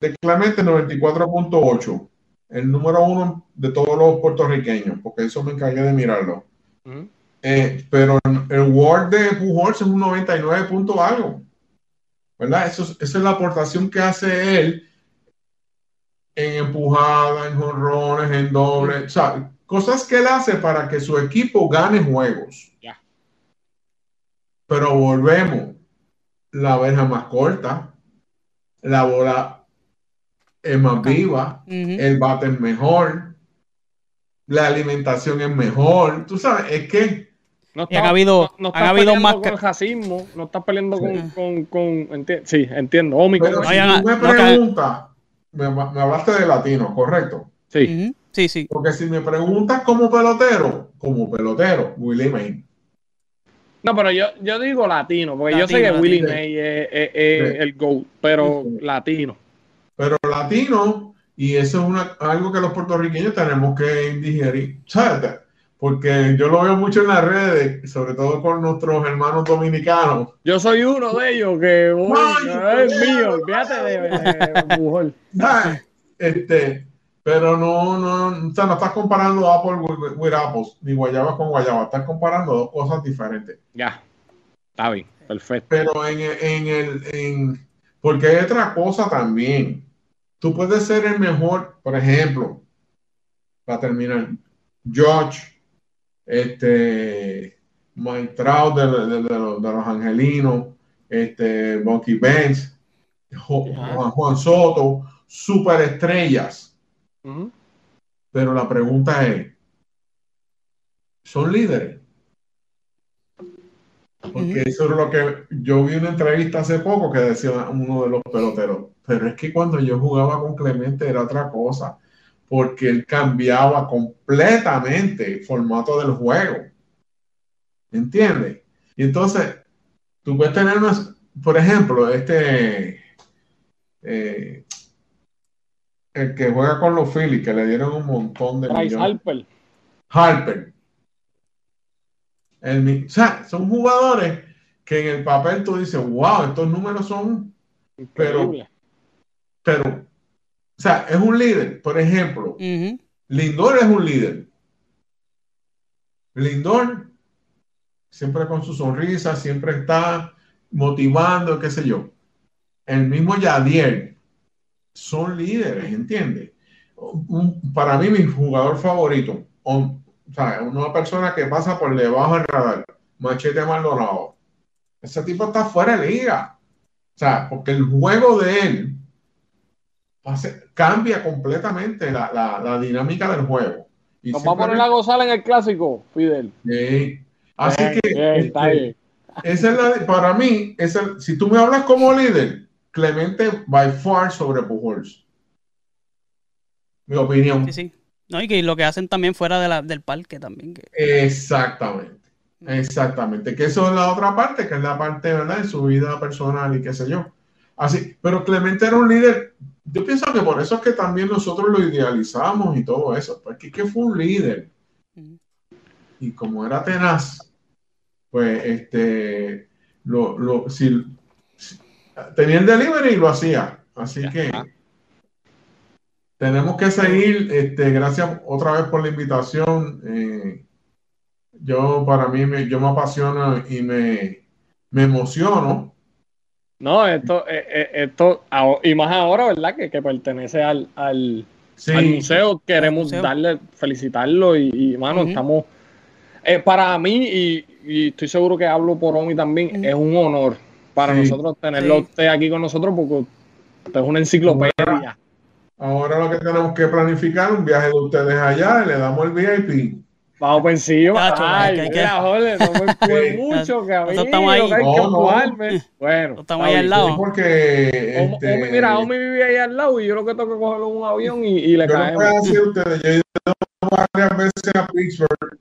de Clemente 94.8, el número uno de todos los puertorriqueños, porque eso me encargué de mirarlo. Ujú. Eh, pero el Word de Pujols es un 99 punto algo. ¿Verdad? Eso, es- esa es la aportación que hace él en empujada, en jonrones, en doble. O sea, cosas que él hace para que su equipo gane juegos. Ya. Pero volvemos. La verja más corta, la bola es más viva, el bate es mejor, la alimentación es mejor. Tú sabes, es que No Y han habido- no, estás habido peleando más con que- el racismo, no estás peleando Sí. con, con, con enti- sí, entiendo. Omicron. Pero No si tú me preguntas, me, me hablaste de latino, correcto. Sí. Sí, sí. Porque si me preguntas como pelotero, como pelotero, Willie Mays. No, pero yo, yo digo latino, porque yo sé Latino, que Willie latino. May es, es- es Sí. el GOAT, pero Sí. latino. Pero latino, y eso es una, algo que los puertorriqueños tenemos que digerir, ¿sabes? Porque yo lo veo mucho en las redes, sobre todo con nuestros hermanos dominicanos. Yo soy uno de ellos que voy, Ay, no es mío, olvídate de, de. Este, pero no, no, o sea, no estás comparando Apple with, with apples, ni guayaba con guayaba, estás comparando dos cosas diferentes. Ya, está bien, perfecto. Pero en, el- en el, en, porque hay otra cosa también. Tú puedes ser el mejor, por ejemplo, para terminar, George, este, Mike Trout de, de- de los, de los Angelinos, este, Bucky Benz, Jo-. Juan, Juan Soto, superestrellas. Pero la pregunta es, ¿son líderes? Porque eso es lo que yo vi una entrevista hace poco que decía uno de los peloteros, pero es que cuando yo jugaba con Clemente era otra cosa, porque él cambiaba completamente el formato del juego. ¿Entiendes? Y entonces, tú puedes tener unas, por ejemplo, este, eh, el que juega con los Phillies, que le dieron un montón de Bryce millones. Harper. Harper. El o sea, son jugadores que en el papel tú dices, wow, estos números son, Increíble. pero, o sea, es un líder. Por ejemplo. Lindor es un líder. Lindor, siempre con su sonrisa, siempre está motivando, qué sé yo. El mismo Yadier, son líderes, ¿entiendes? Para mí, mi jugador favorito, o sea, una persona que pasa por debajo del radar, Machete Maldonado. Ese tipo está fuera de liga. O sea, porque el juego de él hace- cambia completamente la, la- la dinámica del juego. Y Nos va a poner a gozar en el clásico, Fidel. Sí. Así Bien, que bien, está este, bien. esa es la, para mí, esa- si tú me hablas como líder, Clemente by far sobre Pujols. Mi opinión. Sí, sí. No, y que lo que hacen también fuera de la, del parque también. Que... Exactamente. Exactamente. Que eso es la otra parte, que es la parte, ¿verdad? De su vida personal y qué sé yo. Así, pero Clemente era un líder. Yo pienso que por eso es que también nosotros lo idealizamos y todo eso, porque que fue un líder. Y como era tenaz, pues este, lo, lo, si, si- tenía el delivery y lo hacía. Así que tenemos que seguir. Este, gracias otra vez por la invitación. Eh, yo, para mí, me, yo me apasiono y me, me emociono. No, esto, eh, eh, esto, y más ahora, ¿verdad? Que, que pertenece al, al, Sí, al museo. Queremos museo. darle, felicitarlo y, y, mano, estamos. eh, para mí, y, y estoy seguro que hablo por Omi también, es un honor para Sí. nosotros tenerlo a Sí. usted aquí con nosotros porque usted es una enciclopedia. Ahora lo que tenemos que planificar un viaje de ustedes allá y le damos el VIP. Vamos por encima. Cacho, Ay, que hay que- mira, jole, no me mucho, que a mí Nosotros estamos ahí. que hay que No, no. Bueno, estamos ahí al lado. Porque este, Omi- mira, Omi vive ahí al lado y yo lo que tengo que cogerlo en un avión y, y le yo no caemos. puedo decir a ustedes, yo he ido varias veces a Pittsburgh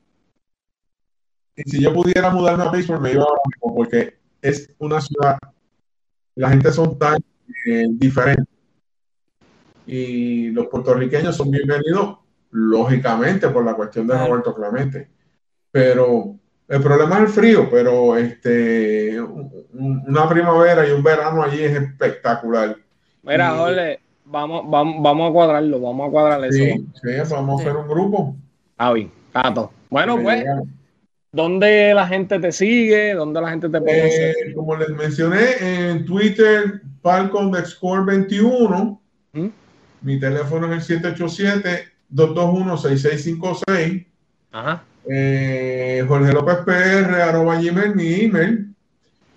y si yo pudiera mudarme a Pittsburgh me iba ahora mismo porque es una ciudad, la gente son tan eh, diferentes y los puertorriqueños son bienvenidos lógicamente por la cuestión de Claro. Roberto Clemente, pero el problema es el frío, pero este un- un- una primavera y un verano allí es espectacular. Mira, Y- Jorge, vamos, vamos, vamos a cuadrarlo, vamos a cuadrar eso. Sí, sí, vamos a Sí. hacer un grupo. Ah, bien, Cato. Bueno, pues. ¿dónde la gente te sigue? ¿Dónde la gente te conoce? Eh, como les mencioné, en Twitter, Falcon de Score 21. ¿Mm? Mi teléfono es el 787-221-6656. Ajá. Eh, Jorge López PR, arroba Gmail, mi email.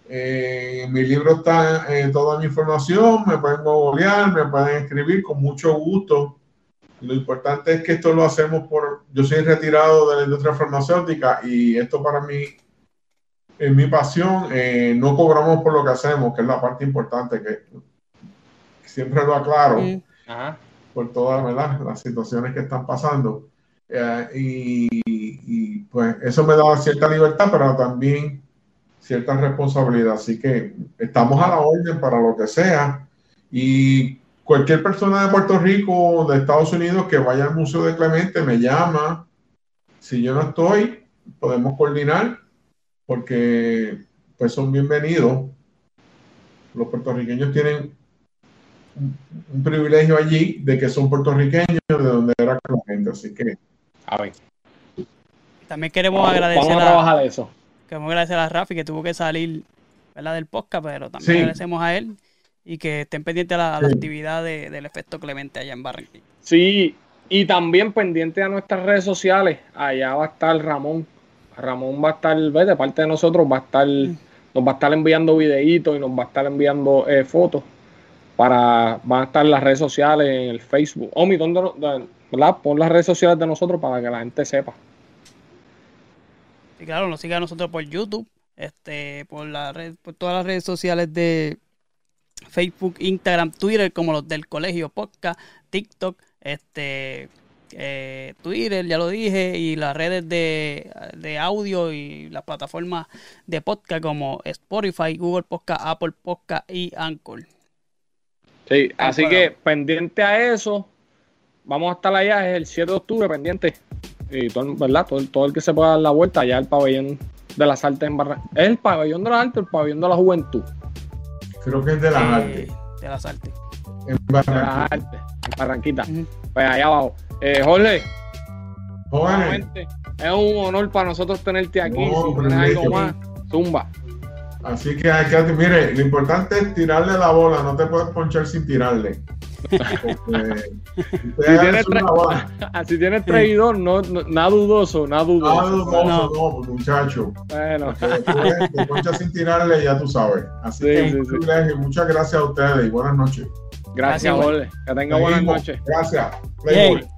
Eh, en mi libro está eh, toda mi información. Me pueden googlear, me pueden escribir con mucho gusto. Lo importante es que esto lo hacemos por. Yo soy retirado de la industria farmacéutica y esto para mí es mi pasión. Eh, no cobramos por lo que hacemos, que es la parte importante que siempre lo aclaro Mm. Ajá. Por todas las situaciones que están pasando. Eh, y, y, pues eso me da cierta libertad, pero también cierta responsabilidad. Así que estamos a la orden para lo que sea. Y cualquier persona de Puerto Rico o de Estados Unidos que vaya al Museo de Clemente me llama. Si yo no estoy, podemos coordinar porque pues son bienvenidos. Los puertorriqueños tienen un, privilegio allí de que son puertorriqueños de donde era Clemente. Así que A ver. También queremos Vamos, agradecer vamos a a, trabajar eso. queremos agradecer a Rafi que tuvo que salir ¿verdad? del podcast, pero también Sí. agradecemos a él y que estén pendientes a la, a la Sí. actividad de- del efecto Clemente allá en Barranquilla. Sí, y también pendiente a nuestras redes sociales. Allá va a estar Ramón. Ramón va a estar, ¿ves? de parte de nosotros, va a estar, nos va a estar enviando videitos y nos va a estar enviando eh, fotos. Para, van a estar las redes sociales en el Facebook. Omi, ¿dónde, ¿verdad? Pon las redes sociales de nosotros para que la gente sepa. Y claro, nos siga a nosotros por YouTube, este, por la red, por todas las redes sociales de Facebook, Instagram, Twitter, como los del colegio podcast, TikTok, este eh, Twitter, ya lo dije, y las redes de, de audio y las plataformas de podcast como Spotify, Google Podcast, Apple Podcast y Anchor. Sí, así bueno. que pendiente a eso, vamos a estar allá, es el 7 de octubre, pendiente. Y todo, el- ¿verdad? Todo, el- todo el que se pueda dar la vuelta, allá el pabellón de las artes en Barranquilla. ¿Es el pabellón de las artes o el pabellón de la juventud? creo que es de las eh, artes. de las artes. En De las artes, en Barranquita. Pues allá abajo. Eh, Jorge, es un honor para nosotros tenerte aquí. No, si tienes algo más, zumba. Así que hay que, mire, lo importante es tirarle la bola, no te puedes ponchar sin tirarle. Porque usted tienes. Así tienes traidor, no, no- nada dudoso, nada dudoso. Ah, dudoso, No. no, pues, muchacho. Bueno, después te ponchas sin tirarle, ya tú sabes. Así Sí, que sí, un sí. privilegio. Muchas gracias a ustedes y buenas noches. gracias, Jorge. Que tenga buenas noches. Gracias. Playboy.